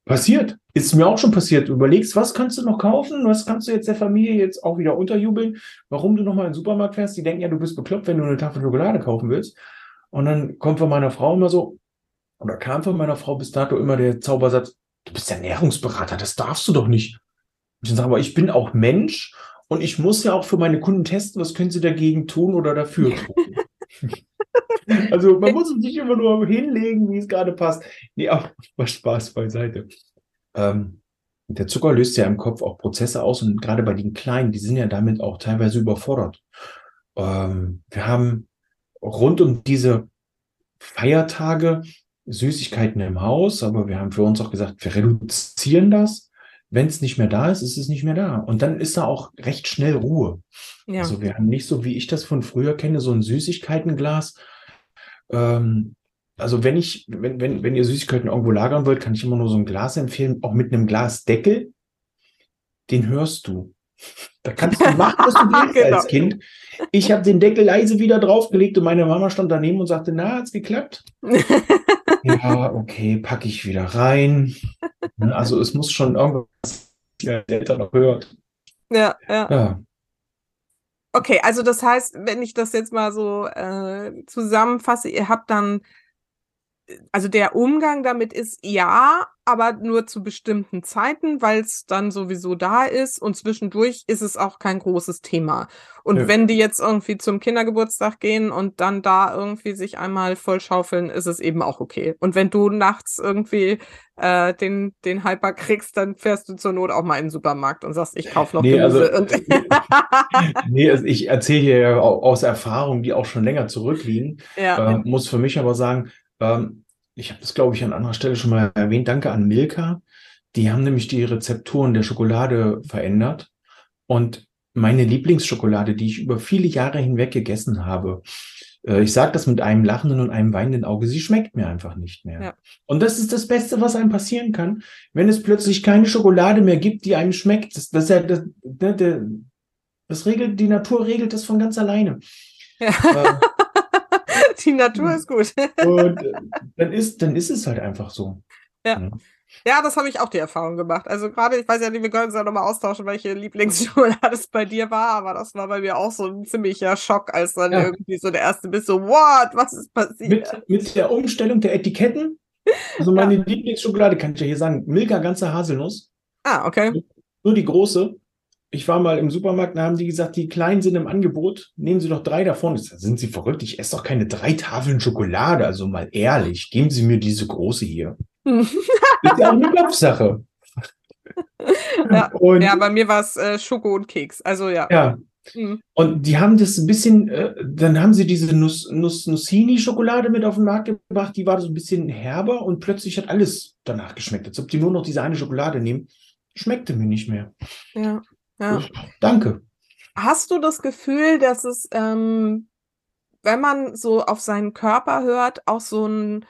passiert. Ist mir auch schon passiert. Du überlegst, was kannst du noch kaufen? Was kannst du jetzt der Familie jetzt auch wieder unterjubeln? Warum du nochmal in den Supermarkt fährst? Die denken ja, du bist bekloppt, wenn du eine Tafel Schokolade kaufen willst. Und dann kommt von meiner Frau immer so, oder kam von meiner Frau bis dato immer der Zaubersatz, du bist Ernährungsberater, das darfst du doch nicht. Ich sage, aber ich bin auch Mensch und ich muss ja auch für meine Kunden testen, was können sie dagegen tun oder dafür tun. also man muss es nicht immer nur hinlegen, wie es gerade passt. Nee, aber mal Spaß beiseite. Ähm, der Zucker löst ja im Kopf auch Prozesse aus und gerade bei den Kleinen, die sind ja damit auch teilweise überfordert. Ähm, wir haben rund um diese Feiertage Süßigkeiten im Haus, aber wir haben für uns auch gesagt, wir reduzieren das. Wenn es nicht mehr da ist, ist es nicht mehr da. Und dann ist da auch recht schnell Ruhe. Ja. Also wir haben nicht so, wie ich das von früher kenne, so ein Süßigkeitenglas. Ähm, also wenn ich, wenn, wenn, wenn ihr Süßigkeiten irgendwo lagern wollt, kann ich immer nur so ein Glas empfehlen, auch mit einem Glasdeckel. Den hörst du. Da kannst du machen, was du willst Genau. als Kind. Ich habe den Deckel leise wieder draufgelegt und meine Mama stand daneben und sagte, na, hat's geklappt? Ja, okay, packe ich wieder rein. Also es muss schon irgendwas, ja, der Eltern noch hört. ja, ja. Ja, Okay, also das heißt, wenn ich das jetzt mal so äh, zusammenfasse, ihr habt dann, also der Umgang damit ist ja, aber nur zu bestimmten Zeiten, weil es dann sowieso da ist und zwischendurch ist es auch kein großes Thema. Und Nö. wenn die jetzt irgendwie zum Kindergeburtstag gehen und dann da irgendwie sich einmal vollschaufeln, ist es eben auch okay. Und wenn du nachts irgendwie äh, den, den Hyper kriegst, dann fährst du zur Not auch mal in den Supermarkt und sagst, ich kaufe noch Nee, also- Gemüse. und nee, also ich erzähle hier ja au- aus Erfahrungen, die auch schon länger zurückliegen. ja. Äh, muss für mich aber sagen, ähm, ich habe das, glaube ich, an anderer Stelle schon mal erwähnt. Danke an Milka. Die haben nämlich die Rezepturen der Schokolade verändert. Und meine Lieblingsschokolade, die ich über viele Jahre hinweg gegessen habe, äh, ich sage das mit einem lachenden und einem weinenden Auge, sie schmeckt mir einfach nicht mehr. Ja. Und das ist das Beste, was einem passieren kann, wenn es plötzlich keine Schokolade mehr gibt, die einem schmeckt. Das, das, ist ja, das, ne, der, das regelt, die Natur regelt das von ganz alleine. Ja. Äh, Die Natur ist gut. und äh, dann ist, dann ist es halt einfach so. Ja. Ja, das habe ich auch die Erfahrung gemacht. Also gerade, ich weiß ja nicht, wir können uns ja nochmal austauschen, welche Lieblingsschokolade es bei dir war, aber das war bei mir auch so ein ziemlicher Schock, als dann Ja. irgendwie so der erste bist, so, what, was ist passiert? Mit, mit der Umstellung der Etiketten, also meine Lieblingsschokolade, kann ich ja hier sagen, Milka ganze Haselnuss, Ah, okay. nur die große. Ich war mal im Supermarkt, da haben die gesagt, die kleinen sind im Angebot, nehmen Sie doch drei davon. Ich sag, sind Sie verrückt? Ich esse doch keine drei Tafeln Schokolade, also mal ehrlich, geben Sie mir diese große hier. ist ja auch eine Kopfsache. Ja. Und, Ja, bei mir war es äh, Schoko und Keks. Also ja. ja, Mhm. Und die haben das ein bisschen, äh, dann haben sie diese Nuss, Nuss, Nussini-Schokolade mit auf den Markt gebracht, die war so ein bisschen herber und plötzlich hat alles danach geschmeckt. Als ob die nur noch diese eine Schokolade nehmen. Schmeckte mir nicht mehr. ja. Ja. Danke. Hast du das Gefühl, dass es, ähm, wenn man so auf seinen Körper hört, auch so eine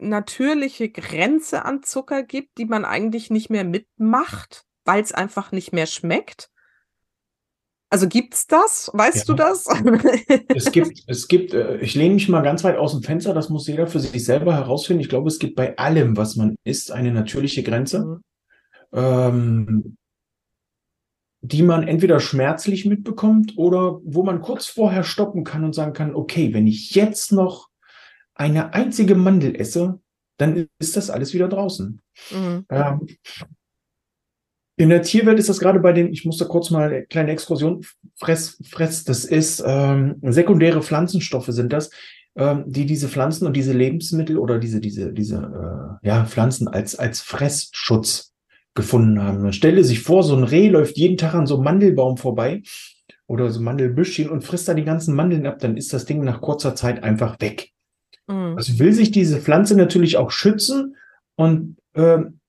natürliche Grenze an Zucker gibt, die man eigentlich nicht mehr mitmacht, weil es einfach nicht mehr schmeckt? Also gibt's das? Weißt du Ja. das? Es gibt, es gibt, äh, ich lehne mich mal ganz weit aus dem Fenster, das muss jeder für sich selber herausfinden. Ich glaube, es gibt bei allem, was man isst, eine natürliche Grenze. Mhm. ähm, die man entweder schmerzlich mitbekommt oder wo man kurz vorher stoppen kann und sagen kann, okay, wenn ich jetzt noch eine einzige Mandel esse, dann ist das alles wieder draußen. Mhm. Ähm, in der Tierwelt ist das gerade bei den, ich muss da kurz mal eine kleine Exkursion, Fress, Fress, das ist ähm, sekundäre Pflanzenstoffe sind das, ähm, die diese Pflanzen und diese Lebensmittel oder diese, diese, diese äh, ja, Pflanzen als, als Fressschutz gefunden haben. Man stelle sich vor, so ein Reh läuft jeden Tag an so einem Mandelbaum vorbei oder so Mandelbüschchen und frisst da die ganzen Mandeln ab, dann ist das Ding nach kurzer Zeit einfach weg. Mhm. Also will sich diese Pflanze natürlich auch schützen und ähm,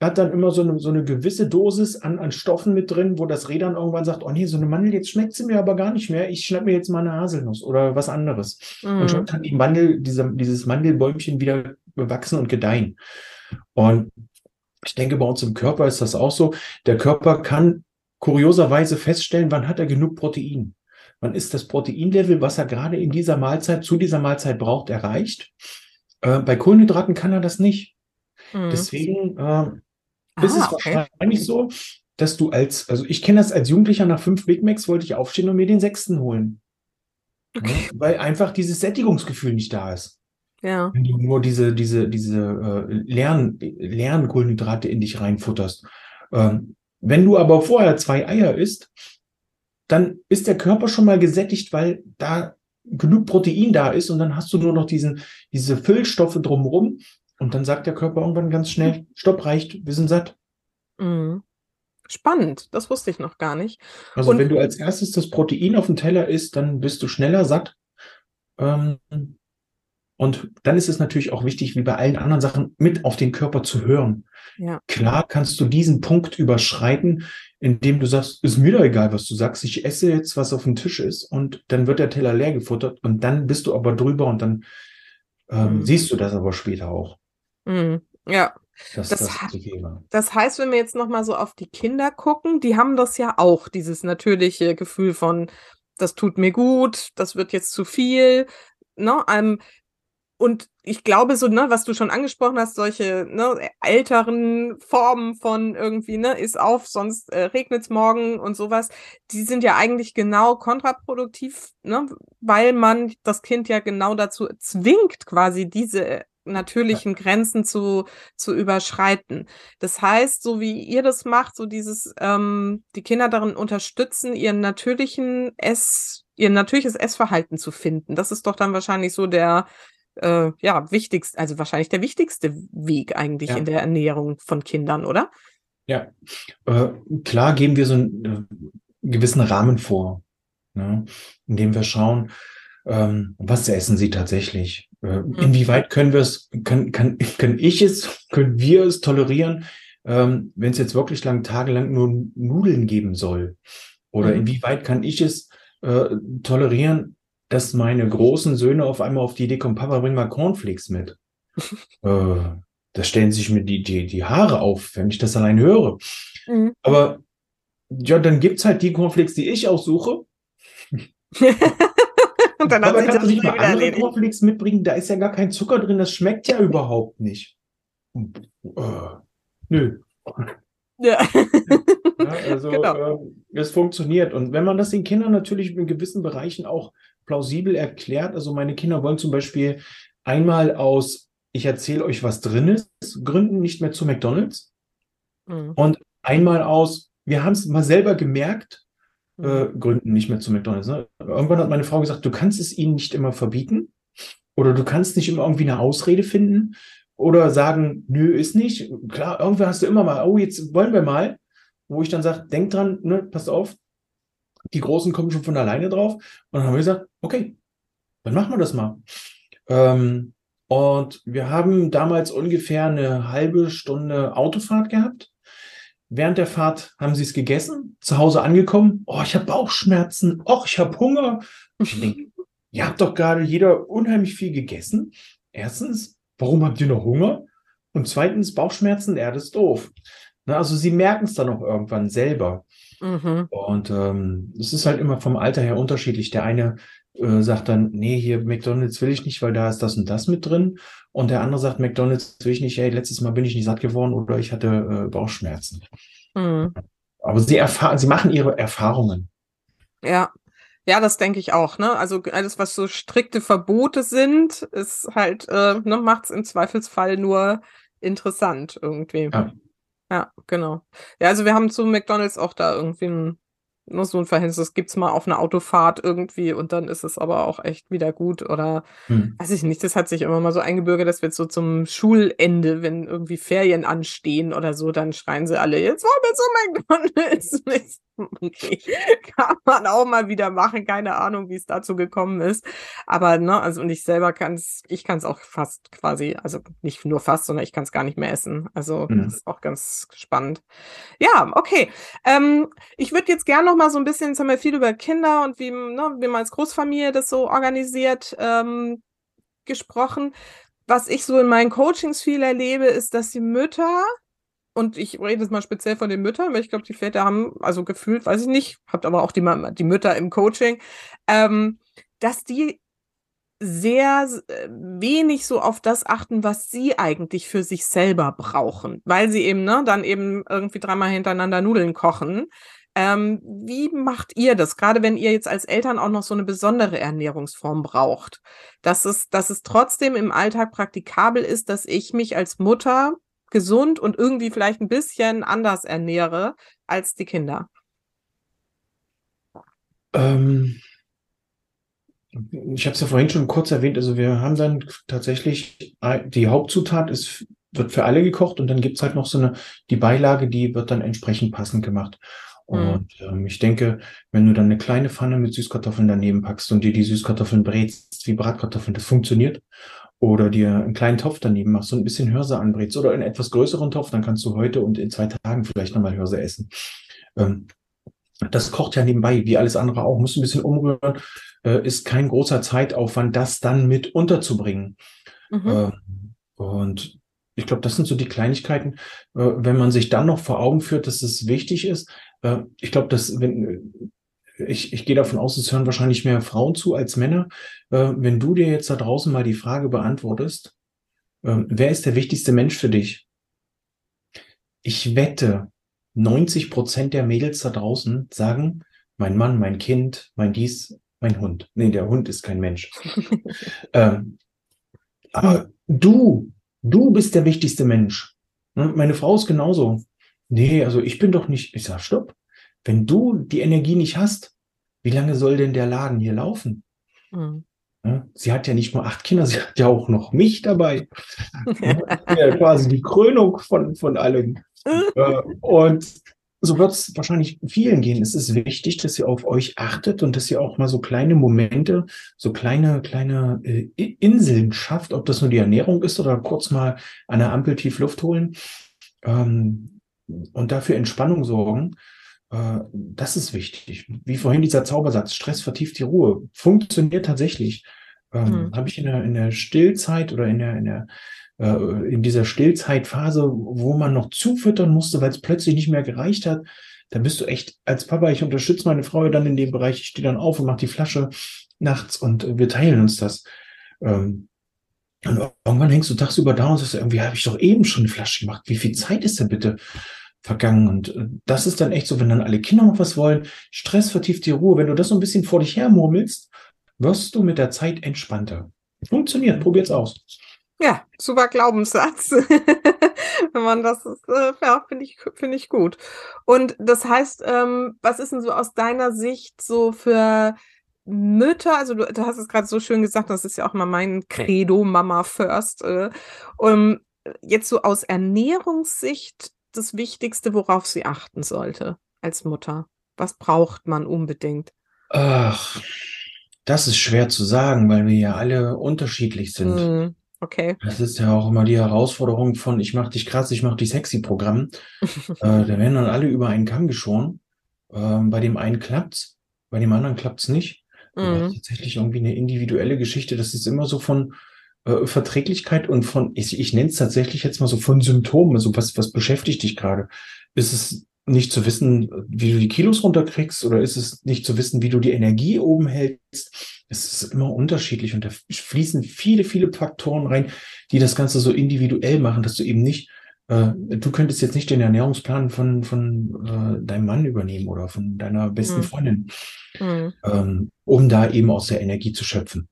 hat dann immer so eine, so eine gewisse Dosis an, an Stoffen mit drin, wo das Reh dann irgendwann sagt, oh nee, so eine Mandel, jetzt schmeckt sie mir aber gar nicht mehr. Ich schnapp mir jetzt mal eine Haselnuss oder was anderes. Und schon Mhm. kann die Mandel, diese, dieses Mandelbäumchen wieder wachsen und gedeihen. Und ich denke, bei uns im Körper ist das auch so. Der Körper kann kurioserweise feststellen, wann hat er genug Protein. Wann ist das Proteinlevel, was er gerade in dieser Mahlzeit, zu dieser Mahlzeit braucht, erreicht. Äh, bei Kohlenhydraten kann er das nicht. Mhm. Deswegen äh, ist ah, es okay. wahrscheinlich so, dass du als, also ich kenne das als Jugendlicher nach fünf Big Macs wollte ich aufstehen und mir den sechsten holen. Okay. Ja, weil einfach dieses Sättigungsgefühl nicht da ist. Ja. Wenn du nur diese, diese, diese äh, leeren, leeren Kohlenhydrate in dich reinfutterst. Ähm, wenn du aber vorher zwei Eier isst, dann ist der Körper schon mal gesättigt, weil da genug Protein da ist und dann hast du nur noch diesen, diese Füllstoffe drumherum und dann sagt der Körper irgendwann ganz schnell, stopp, reicht, wir sind satt. Mhm. Spannend, das wusste ich noch gar nicht. Also und wenn du als erstes das Protein auf dem Teller isst, dann bist du schneller satt. Ähm, und dann ist es natürlich auch wichtig, wie bei allen anderen Sachen, mit auf den Körper zu hören. Ja. Klar kannst du diesen Punkt überschreiten, indem du sagst, ist mir doch egal, was du sagst, ich esse jetzt, was auf dem Tisch ist und dann wird der Teller leer gefuttert und dann bist du aber drüber und dann ähm, mhm. siehst du das aber später auch. Mhm. Ja. Das, das, das, das, heißt, wenn wir jetzt nochmal so auf die Kinder gucken, die haben das ja auch, dieses natürliche Gefühl von, das tut mir gut, das wird jetzt zu viel. Ne? Ähm, und ich glaube, so, ne, was du schon angesprochen hast, solche ne, älteren Formen von irgendwie, ne, ist auf, sonst äh, regnet's morgen und sowas, die sind ja eigentlich genau kontraproduktiv, ne, weil man das Kind ja genau dazu zwingt, quasi diese natürlichen Grenzen zu, zu überschreiten. Das heißt, so wie ihr das macht, so dieses, ähm, die Kinder darin unterstützen, ihren natürlichen Ess, ihr natürliches Essverhalten zu finden. Das ist doch dann wahrscheinlich so der, äh, ja, wichtigst, also wahrscheinlich der wichtigste Weg eigentlich ja. in der Ernährung von Kindern, oder? Ja, äh, klar geben wir so einen äh, gewissen Rahmen vor, ne? indem wir schauen, ähm, was essen sie tatsächlich. Äh, mhm. Inwieweit können wir es, kann, kann, kann ich es, können wir es tolerieren, ähm, wenn es jetzt wirklich lang, tagelang nur Nudeln geben soll? Oder mhm. inwieweit kann ich es äh, tolerieren, dass meine großen Söhne auf einmal auf die Idee kommen, Papa, bring mal Cornflakes mit. äh, da stellen sich mir die, die, die Haare auf, wenn ich das allein höre. Mhm. Aber ja, dann gibt's halt die Cornflakes, die ich aussuche. Und dann Aber kannst du nicht mal andere erledigt. Cornflakes mitbringen? Da ist ja gar kein Zucker drin, das schmeckt ja überhaupt nicht. Äh, nö. Ja. ja also genau. äh, es funktioniert. Und wenn man das den Kindern natürlich in gewissen Bereichen auch plausibel erklärt. Also meine Kinder wollen zum Beispiel einmal aus, ich erzähle euch, was drin ist, Gründen nicht mehr zu McDonald's. Mhm. Und einmal aus, wir haben es mal selber gemerkt, mhm. äh, Gründen nicht mehr zu McDonald's. Ne? Irgendwann hat meine Frau gesagt, du kannst es ihnen nicht immer verbieten oder du kannst nicht immer irgendwie eine Ausrede finden oder sagen, nö, ist nicht. Klar, irgendwann hast du immer mal, oh, jetzt wollen wir mal, wo ich dann sage, denk dran, ne, pass auf, die Großen kommen schon von alleine drauf. Und dann haben wir gesagt, okay, dann machen wir das mal. Ähm, und wir haben damals ungefähr eine halbe Stunde Autofahrt gehabt. Während der Fahrt haben sie es gegessen, zu Hause angekommen. Oh, ich habe Bauchschmerzen. Oh, ich habe Hunger. Ich denke, ihr habt doch gerade jeder unheimlich viel gegessen. Erstens, warum habt ihr noch Hunger? Und zweitens, Bauchschmerzen, das ist doof. Na, also sie merken es dann auch irgendwann selber. Mhm. Und ähm, es ist halt immer vom Alter her unterschiedlich. Der eine äh, sagt dann, nee, hier McDonalds will ich nicht, weil da ist das und das mit drin. Und der andere sagt, McDonalds will ich nicht, hey, letztes Mal bin ich nicht satt geworden oder ich hatte äh, Bauchschmerzen. Mhm. Aber sie erfahren, sie machen ihre Erfahrungen. Ja. Ja, das denke ich auch, ne? Also alles, was so strikte Verbote sind, ist halt, äh, ne, macht es im Zweifelsfall nur interessant irgendwie. Ja. Ja, genau. Ja, also wir haben zu McDonald's auch da irgendwie ein nur so ein Verhältnis, das gibt's mal auf einer Autofahrt irgendwie und dann ist es aber auch echt wieder gut oder hm. weiß ich nicht, das hat sich immer mal so eingebürgert, dass wir jetzt so zum Schulende, wenn irgendwie Ferien anstehen oder so, dann schreien sie alle, jetzt wollen wir zu McDonalds. Okay. Kann man auch mal wieder machen, keine Ahnung, wie es dazu gekommen ist. Aber, ne, also und ich selber kann es, ich kann es auch fast quasi, also nicht nur fast, sondern ich kann es gar nicht mehr essen. Also mhm. das ist auch ganz spannend. Ja, okay. Ähm, ich würde jetzt gerne noch mal so ein bisschen, jetzt haben wir viel über Kinder und wie, ne, wie man als Großfamilie das so organisiert ähm, gesprochen. Was ich so in meinen Coachings viel erlebe, ist, dass die Mütter und ich rede jetzt mal speziell von den Müttern, weil ich glaube, die Väter haben, also gefühlt, weiß ich nicht, habt aber auch die, die Mütter im Coaching, ähm, dass die sehr äh, wenig so auf das achten, was sie eigentlich für sich selber brauchen, weil sie eben ne, dann eben irgendwie dreimal hintereinander Nudeln kochen. Ähm, wie macht ihr das, gerade wenn ihr jetzt als Eltern auch noch so eine besondere Ernährungsform braucht, dass es, dass es trotzdem im Alltag praktikabel ist, dass ich mich als Mutter gesund und irgendwie vielleicht ein bisschen anders ernähre als die Kinder? Ähm, ich habe es ja vorhin schon kurz erwähnt, also wir haben dann tatsächlich, die Hauptzutat ist, wird für alle gekocht und dann gibt's halt noch so eine, die Beilage, die wird dann entsprechend passend gemacht. Mhm. Und ähm, ich denke, wenn du dann eine kleine Pfanne mit Süßkartoffeln daneben packst und dir die Süßkartoffeln brätst wie Bratkartoffeln, das funktioniert. Oder dir einen kleinen Topf daneben machst und ein bisschen Hörse anbrätst oder einen etwas größeren Topf, dann kannst du heute und in zwei Tagen vielleicht nochmal Hörse essen. Ähm, das kocht ja nebenbei, wie alles andere auch. Muss ein bisschen umrühren, äh, ist kein großer Zeitaufwand, das dann mit unterzubringen. Mhm. Äh, und ich glaube, das sind so die Kleinigkeiten. Äh, wenn man sich dann noch vor Augen führt, dass es wichtig ist, äh, ich glaube, dass wenn ich, ich gehe davon aus, es hören wahrscheinlich mehr Frauen zu als Männer. Äh, wenn du dir jetzt da draußen mal die Frage beantwortest, ähm, wer ist der wichtigste Mensch für dich? Ich wette, 90 Prozent der Mädels da draußen sagen, mein Mann, mein Kind, mein dies, mein Hund. Nee, der Hund ist kein Mensch. ähm, aber du, du bist der wichtigste Mensch. Ne, meine Frau ist genauso. Nee, also ich bin doch nicht. Ich sag, stopp. Wenn du die Energie nicht hast, wie lange soll denn der Laden hier laufen? Mhm. Sie hat ja nicht nur acht Kinder, sie hat ja auch noch mich dabei. ja, quasi die Krönung von, von allem. Und so wird es wahrscheinlich vielen gehen. Es ist wichtig, dass ihr auf euch achtet und dass ihr auch mal so kleine Momente, so kleine, kleine äh, Inseln schafft, ob das nur die Ernährung ist oder kurz mal an der Ampel tief Luft holen ähm, und dafür Entspannung sorgen. Äh, das ist wichtig. Wie vorhin dieser Zaubersatz, Stress vertieft die Ruhe, funktioniert tatsächlich. Ähm, mhm. Habe ich in der, in der Stillzeit oder in der, in der äh, in dieser Stillzeitphase, wo man noch zufüttern musste, weil es plötzlich nicht mehr gereicht hat, da bist du echt als Papa, ich unterstütze meine Frau dann in dem Bereich, ich stehe dann auf und mache die Flasche nachts und wir teilen uns das. Ähm, und irgendwann hängst du tagsüber da und sagst, irgendwie habe ich doch eben schon eine Flasche gemacht. Wie viel Zeit ist denn bitte? Vergangen. Und äh, das ist dann echt so, wenn dann alle Kinder noch was wollen, Stress vertieft die Ruhe. Wenn du das so ein bisschen vor dich her murmelst, wirst du mit der Zeit entspannter. Funktioniert, probiert's aus. Ja, super Glaubenssatz. wenn man das äh, ja, finde ich, finde ich gut. Und das heißt, ähm, was ist denn so aus deiner Sicht so für Mütter, also du, du hast es gerade so schön gesagt, das ist ja auch mal mein Credo, Mama first. Äh, um, jetzt so aus Ernährungssicht das Wichtigste, worauf sie achten sollte als Mutter? Was braucht man unbedingt? Ach, das ist schwer zu sagen, weil wir ja alle unterschiedlich sind. Mm, okay. Das ist ja auch immer die Herausforderung von ich mach dich krass, ich mach dich sexy Programm. äh, da werden dann alle über einen Kamm geschoren. Äh, bei dem einen klappt's, bei dem anderen klappt's nicht. Ist tatsächlich irgendwie eine individuelle Geschichte. Das ist immer so von äh, Verträglichkeit und von, ich, ich nenne es tatsächlich jetzt mal so von Symptomen, also was, was beschäftigt dich gerade? Ist es nicht zu wissen, wie du die Kilos runterkriegst oder ist es nicht zu wissen, wie du die Energie oben hältst? Es ist immer unterschiedlich und da fließen viele, viele Faktoren rein, die das Ganze so individuell machen, dass du eben nicht, äh, du könntest jetzt nicht den Ernährungsplan von, von äh, deinem Mann übernehmen oder von deiner besten mhm. Freundin, mhm. Ähm, um da eben aus der Energie zu schöpfen.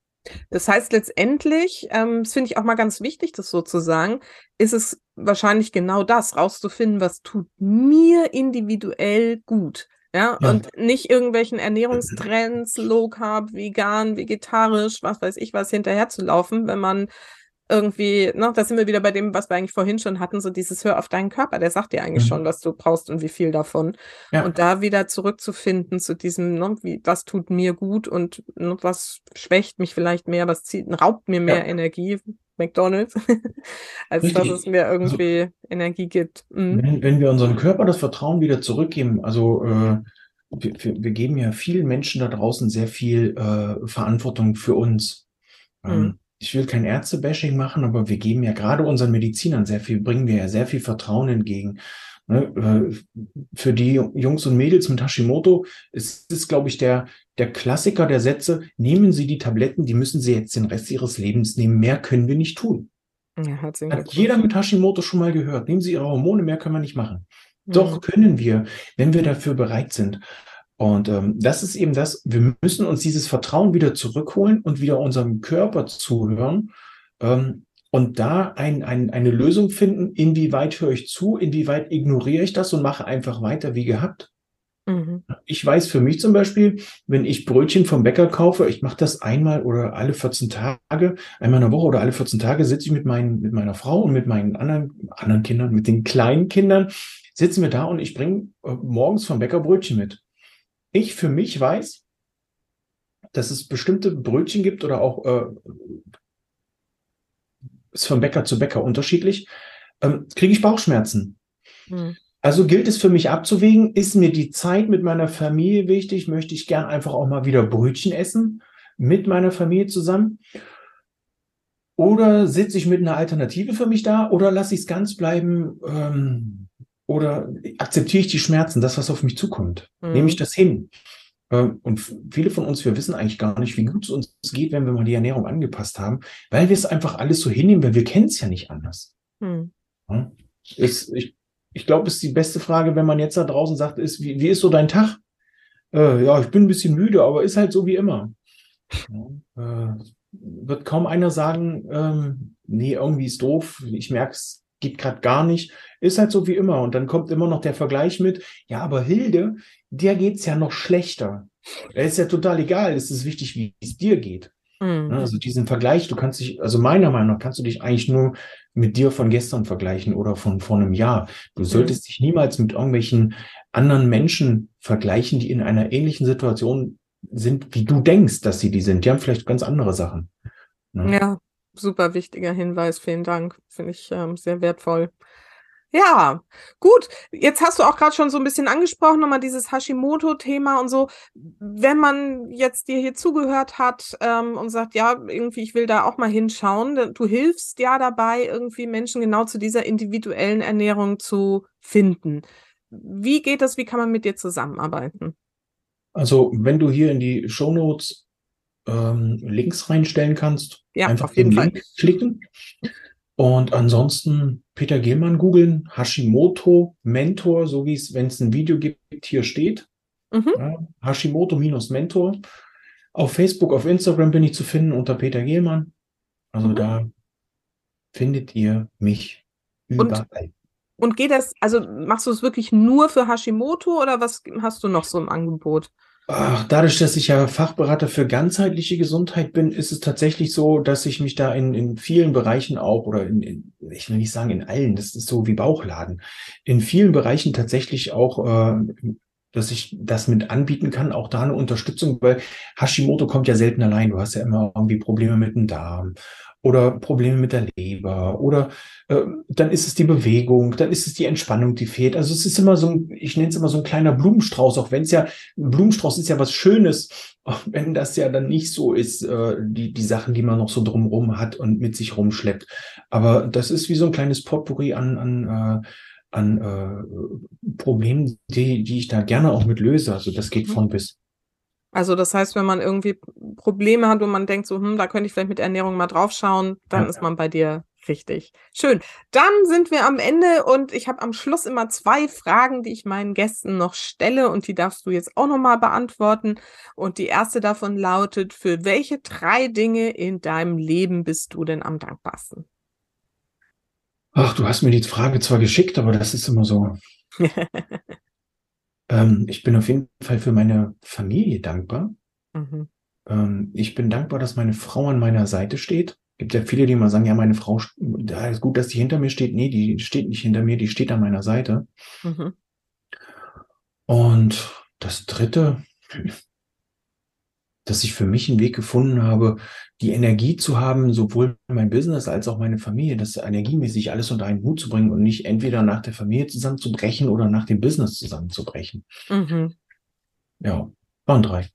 Das heißt letztendlich, ähm, das finde ich auch mal ganz wichtig, das so zu sagen, ist es wahrscheinlich genau das, rauszufinden, was tut mir individuell gut. Ja, ja. und nicht irgendwelchen Ernährungstrends, Low Carb, vegan, vegetarisch, was weiß ich was hinterherzulaufen, wenn man irgendwie, ne, da sind wir wieder bei dem, was wir eigentlich vorhin schon hatten, so dieses Hör auf deinen Körper, der sagt dir eigentlich mhm. schon, was du brauchst und wie viel davon. Ja. Und da wieder zurückzufinden zu diesem, ne, wie, was tut mir gut und ne, was schwächt mich vielleicht mehr, was zieht, raubt mir mehr ja. Energie, McDonalds, als Richtig. dass es mir also irgendwie also, Energie gibt. Mhm. Wenn, wenn wir unserem Körper das Vertrauen wieder zurückgeben, also äh, wir, wir, geben ja vielen Menschen da draußen sehr viel äh, Verantwortung für uns. Ähm, mhm ich will kein Ärzte-Bashing machen, aber wir geben ja gerade unseren Medizinern sehr viel, bringen wir ja sehr viel Vertrauen entgegen. Ne, äh, für die Jungs und Mädels mit Hashimoto ist es, glaube ich, der, der Klassiker der Sätze, nehmen Sie die Tabletten, die müssen Sie jetzt den Rest Ihres Lebens nehmen. Mehr können wir nicht tun. Ja, Hat jeder mit Hashimoto schon mal gehört. Nehmen Sie Ihre Hormone, mehr können wir nicht machen. Mhm. Doch können wir, wenn wir dafür bereit sind. Und ähm, das ist eben das, wir müssen uns dieses Vertrauen wieder zurückholen und wieder unserem Körper zuhören ähm, und da ein, ein, eine Lösung finden, inwieweit höre ich zu, inwieweit ignoriere ich das und mache einfach weiter wie gehabt. Mhm. Ich weiß für mich zum Beispiel, wenn ich Brötchen vom Bäcker kaufe, ich mache das einmal oder alle 14 Tage, einmal in der Woche oder alle 14 Tage sitze ich mit, meinen, mit meiner Frau und mit meinen anderen, anderen Kindern, mit den kleinen Kindern, sitzen wir da und ich bringe äh, morgens vom Bäcker Brötchen mit ich für mich weiß, dass es bestimmte Brötchen gibt oder auch äh, ist von Bäcker zu Bäcker unterschiedlich, ähm, kriege ich Bauchschmerzen. Hm. Also gilt es für mich abzuwägen, ist mir die Zeit mit meiner Familie wichtig, möchte ich gern einfach auch mal wieder Brötchen essen mit meiner Familie zusammen? Oder sitze ich mit einer Alternative für mich da oder lasse ich es ganz bleiben? Ähm, oder akzeptiere ich die Schmerzen, das, was auf mich zukommt? Mhm. Nehme ich das hin? Ähm, und viele von uns, wir wissen eigentlich gar nicht, wie gut es uns geht, wenn wir mal die Ernährung angepasst haben, weil wir es einfach alles so hinnehmen, weil wir kennen es ja nicht anders. Mhm. Ja? Ist, ich ich glaube, ist die beste Frage, wenn man jetzt da draußen sagt, ist, wie, wie ist so dein Tag? Äh, ja, ich bin ein bisschen müde, aber ist halt so wie immer. Ja, äh, wird kaum einer sagen, ähm, nee, irgendwie ist doof, ich merke es geht gerade gar nicht. Ist halt so wie immer. Und dann kommt immer noch der Vergleich mit, ja, aber Hilde, der geht's ja noch schlechter. Es ist ja total egal. Es ist wichtig, wie es dir geht. Mhm. Also diesen Vergleich, du kannst dich, also meiner Meinung nach kannst du dich eigentlich nur mit dir von gestern vergleichen oder von vor einem Jahr. Du mhm. solltest dich niemals mit irgendwelchen anderen Menschen vergleichen, die in einer ähnlichen Situation sind, wie du denkst, dass sie die sind. Die haben vielleicht ganz andere Sachen. Ne? Ja, super wichtiger Hinweis. Vielen Dank. Finde ich ähm, sehr wertvoll. Ja, gut. Jetzt hast du auch gerade schon so ein bisschen angesprochen, nochmal dieses Hashimoto-Thema und so. Wenn man jetzt dir hier zugehört hat ähm, und sagt, ja, irgendwie, ich will da auch mal hinschauen, du hilfst ja dabei, irgendwie Menschen genau zu dieser individuellen Ernährung zu finden. Wie geht das? Wie kann man mit dir zusammenarbeiten? Also, wenn du hier in die Show Notes ähm, Links reinstellen kannst. Ja, Einfach auf jeden den Fall. Link klicken. Und ansonsten Peter Gehlmann googeln, Hashimoto Mentor, so wie es, wenn es ein Video gibt, hier steht. Mhm. Ja, Hashimoto-Mentor. Auf Facebook, auf Instagram bin ich zu finden unter Peter Gehlmann. Also mhm. da findet ihr mich überall. Und, und geht das, also machst du es wirklich nur für Hashimoto oder was hast du noch so im Angebot? Dadurch, dass ich ja Fachberater für ganzheitliche Gesundheit bin, ist es tatsächlich so, dass ich mich da in, in vielen Bereichen auch, oder in, in, ich will nicht sagen in allen, das ist so wie Bauchladen, in vielen Bereichen tatsächlich auch, äh, dass ich das mit anbieten kann, auch da eine Unterstützung, weil Hashimoto kommt ja selten allein. Du hast ja immer irgendwie Probleme mit dem Darm oder Probleme mit der Leber oder äh, dann ist es die Bewegung, dann ist es die Entspannung, die fehlt. Also es ist immer so, ein, ich nenne es immer so ein kleiner Blumenstrauß, auch wenn es ja, ein Blumenstrauß ist ja was Schönes, auch wenn das ja dann nicht so ist, äh, die, die Sachen, die man noch so drumrum hat und mit sich rumschleppt. Aber das ist wie so ein kleines Potpourri an, an äh, an äh, Problemen, die, die ich da gerne auch mit löse. Also das geht mhm. von bis. Also das heißt, wenn man irgendwie Probleme hat und man denkt so, hm, da könnte ich vielleicht mit Ernährung mal draufschauen, dann ja. ist man bei dir richtig. Schön. Dann sind wir am Ende und ich habe am Schluss immer zwei Fragen, die ich meinen Gästen noch stelle und die darfst du jetzt auch nochmal beantworten. Und die erste davon lautet, für welche drei Dinge in deinem Leben bist du denn am dankbarsten? Ach, du hast mir die Frage zwar geschickt, aber das ist immer so. Ähm, ich bin auf jeden Fall für meine Familie dankbar. Mhm. Ähm, ich bin dankbar, dass meine Frau an meiner Seite steht. Gibt ja viele, die immer sagen, ja, meine Frau, da ist gut, dass die hinter mir steht. Nee, die steht nicht hinter mir, die steht an meiner Seite. Mhm. Und das dritte, dass ich für mich einen Weg gefunden habe, die Energie zu haben, sowohl mein Business als auch meine Familie, das energiemäßig alles unter einen Hut zu bringen und nicht entweder nach der Familie zusammenzubrechen oder nach dem Business zusammenzubrechen. Mhm. Ja, waren drei.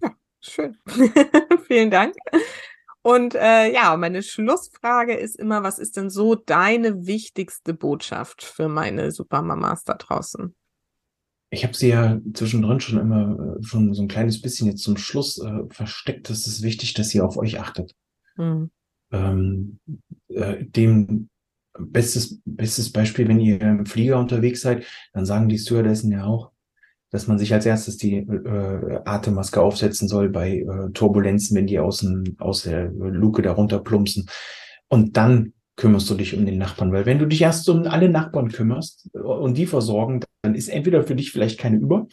Ja, schön. Vielen Dank. Und äh, ja, meine Schlussfrage ist immer, was ist denn so deine wichtigste Botschaft für meine Supermamas da draußen? Ich habe sie ja zwischendrin schon immer äh, schon so ein kleines bisschen jetzt zum Schluss äh, versteckt. Es ist wichtig, dass ihr auf euch achtet. Hm. Ähm, äh, dem bestes, bestes Beispiel, wenn ihr im Flieger unterwegs seid, dann sagen die Stewardessen ja auch, dass man sich als erstes die äh, Atemmaske aufsetzen soll bei äh, Turbulenzen, wenn die aus, dem, aus der Luke darunter plumpsen. Und dann kümmerst du dich um den Nachbarn, weil wenn du dich erst um alle Nachbarn kümmerst und die versorgen, dann ist entweder für dich vielleicht keine über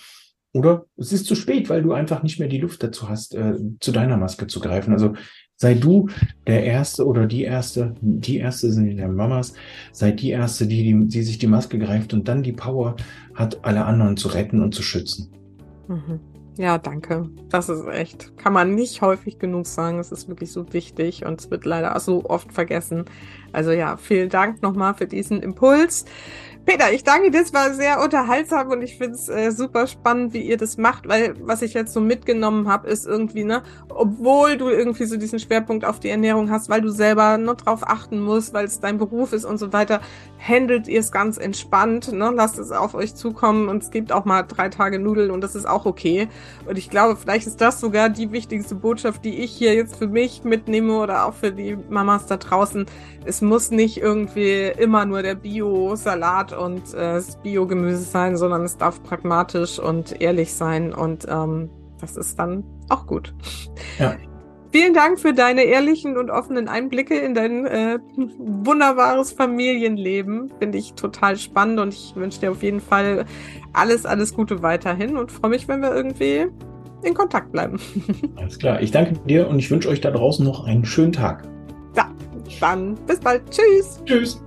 oder es ist zu spät, weil du einfach nicht mehr die Luft dazu hast, äh, zu deiner Maske zu greifen. Also sei du der Erste oder die Erste, die Erste sind ja Mamas, sei die Erste, die, die, die sich die Maske greift und dann die Power hat, alle anderen zu retten und zu schützen. Mhm. Ja, danke. Das ist echt, kann man nicht häufig genug sagen. Es ist wirklich so wichtig und es wird leider so oft vergessen. Also ja, vielen Dank nochmal für diesen Impuls. Peter, ich danke dir, es war sehr unterhaltsam und ich finde es äh, super spannend, wie ihr das macht, weil was ich jetzt so mitgenommen habe, ist irgendwie, ne, obwohl du irgendwie so diesen Schwerpunkt auf die Ernährung hast, weil du selber nur drauf achten musst, weil es dein Beruf ist und so weiter, handelt ihr es ganz entspannt, ne, lasst es auf euch zukommen und es gibt auch mal drei Tage Nudeln und das ist auch okay. Und ich glaube, vielleicht ist das sogar die wichtigste Botschaft, die ich hier jetzt für mich mitnehme oder auch für die Mamas da draußen. Es muss nicht irgendwie immer nur der Bio-Salat und äh, Biogemüse sein, sondern es darf pragmatisch und ehrlich sein und ähm, das ist dann auch gut. Ja. Vielen Dank für deine ehrlichen und offenen Einblicke in dein äh, wunderbares Familienleben. Finde ich total spannend und ich wünsche dir auf jeden Fall alles, alles Gute weiterhin und freue mich, wenn wir irgendwie in Kontakt bleiben. Alles klar. Ich danke dir und ich wünsche euch da draußen noch einen schönen Tag. Ja, dann bis bald. Tschüss. Tschüss.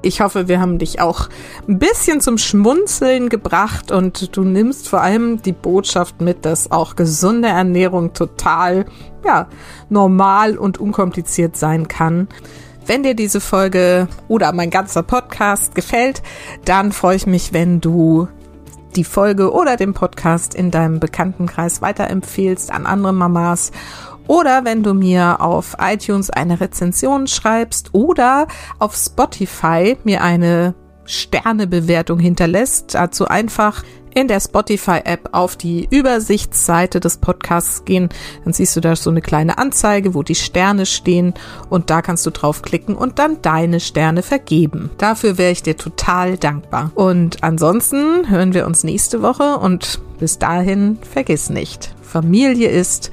Ich hoffe, wir haben dich auch ein bisschen zum Schmunzeln gebracht und du nimmst vor allem die Botschaft mit, dass auch gesunde Ernährung total, ja, normal und unkompliziert sein kann. Wenn dir diese Folge oder mein ganzer Podcast gefällt, dann freue ich mich, wenn du die Folge oder den Podcast in deinem Bekanntenkreis weiterempfehlst an andere Mamas oder wenn du mir auf iTunes eine Rezension schreibst oder auf Spotify mir eine Sternebewertung hinterlässt. Dazu einfach in der Spotify-App auf die Übersichtsseite des Podcasts gehen. Dann siehst du da so eine kleine Anzeige, wo die Sterne stehen und da kannst du draufklicken und dann deine Sterne vergeben. Dafür wäre ich dir total dankbar. Und ansonsten hören wir uns nächste Woche und bis dahin vergiss nicht. Familie ist,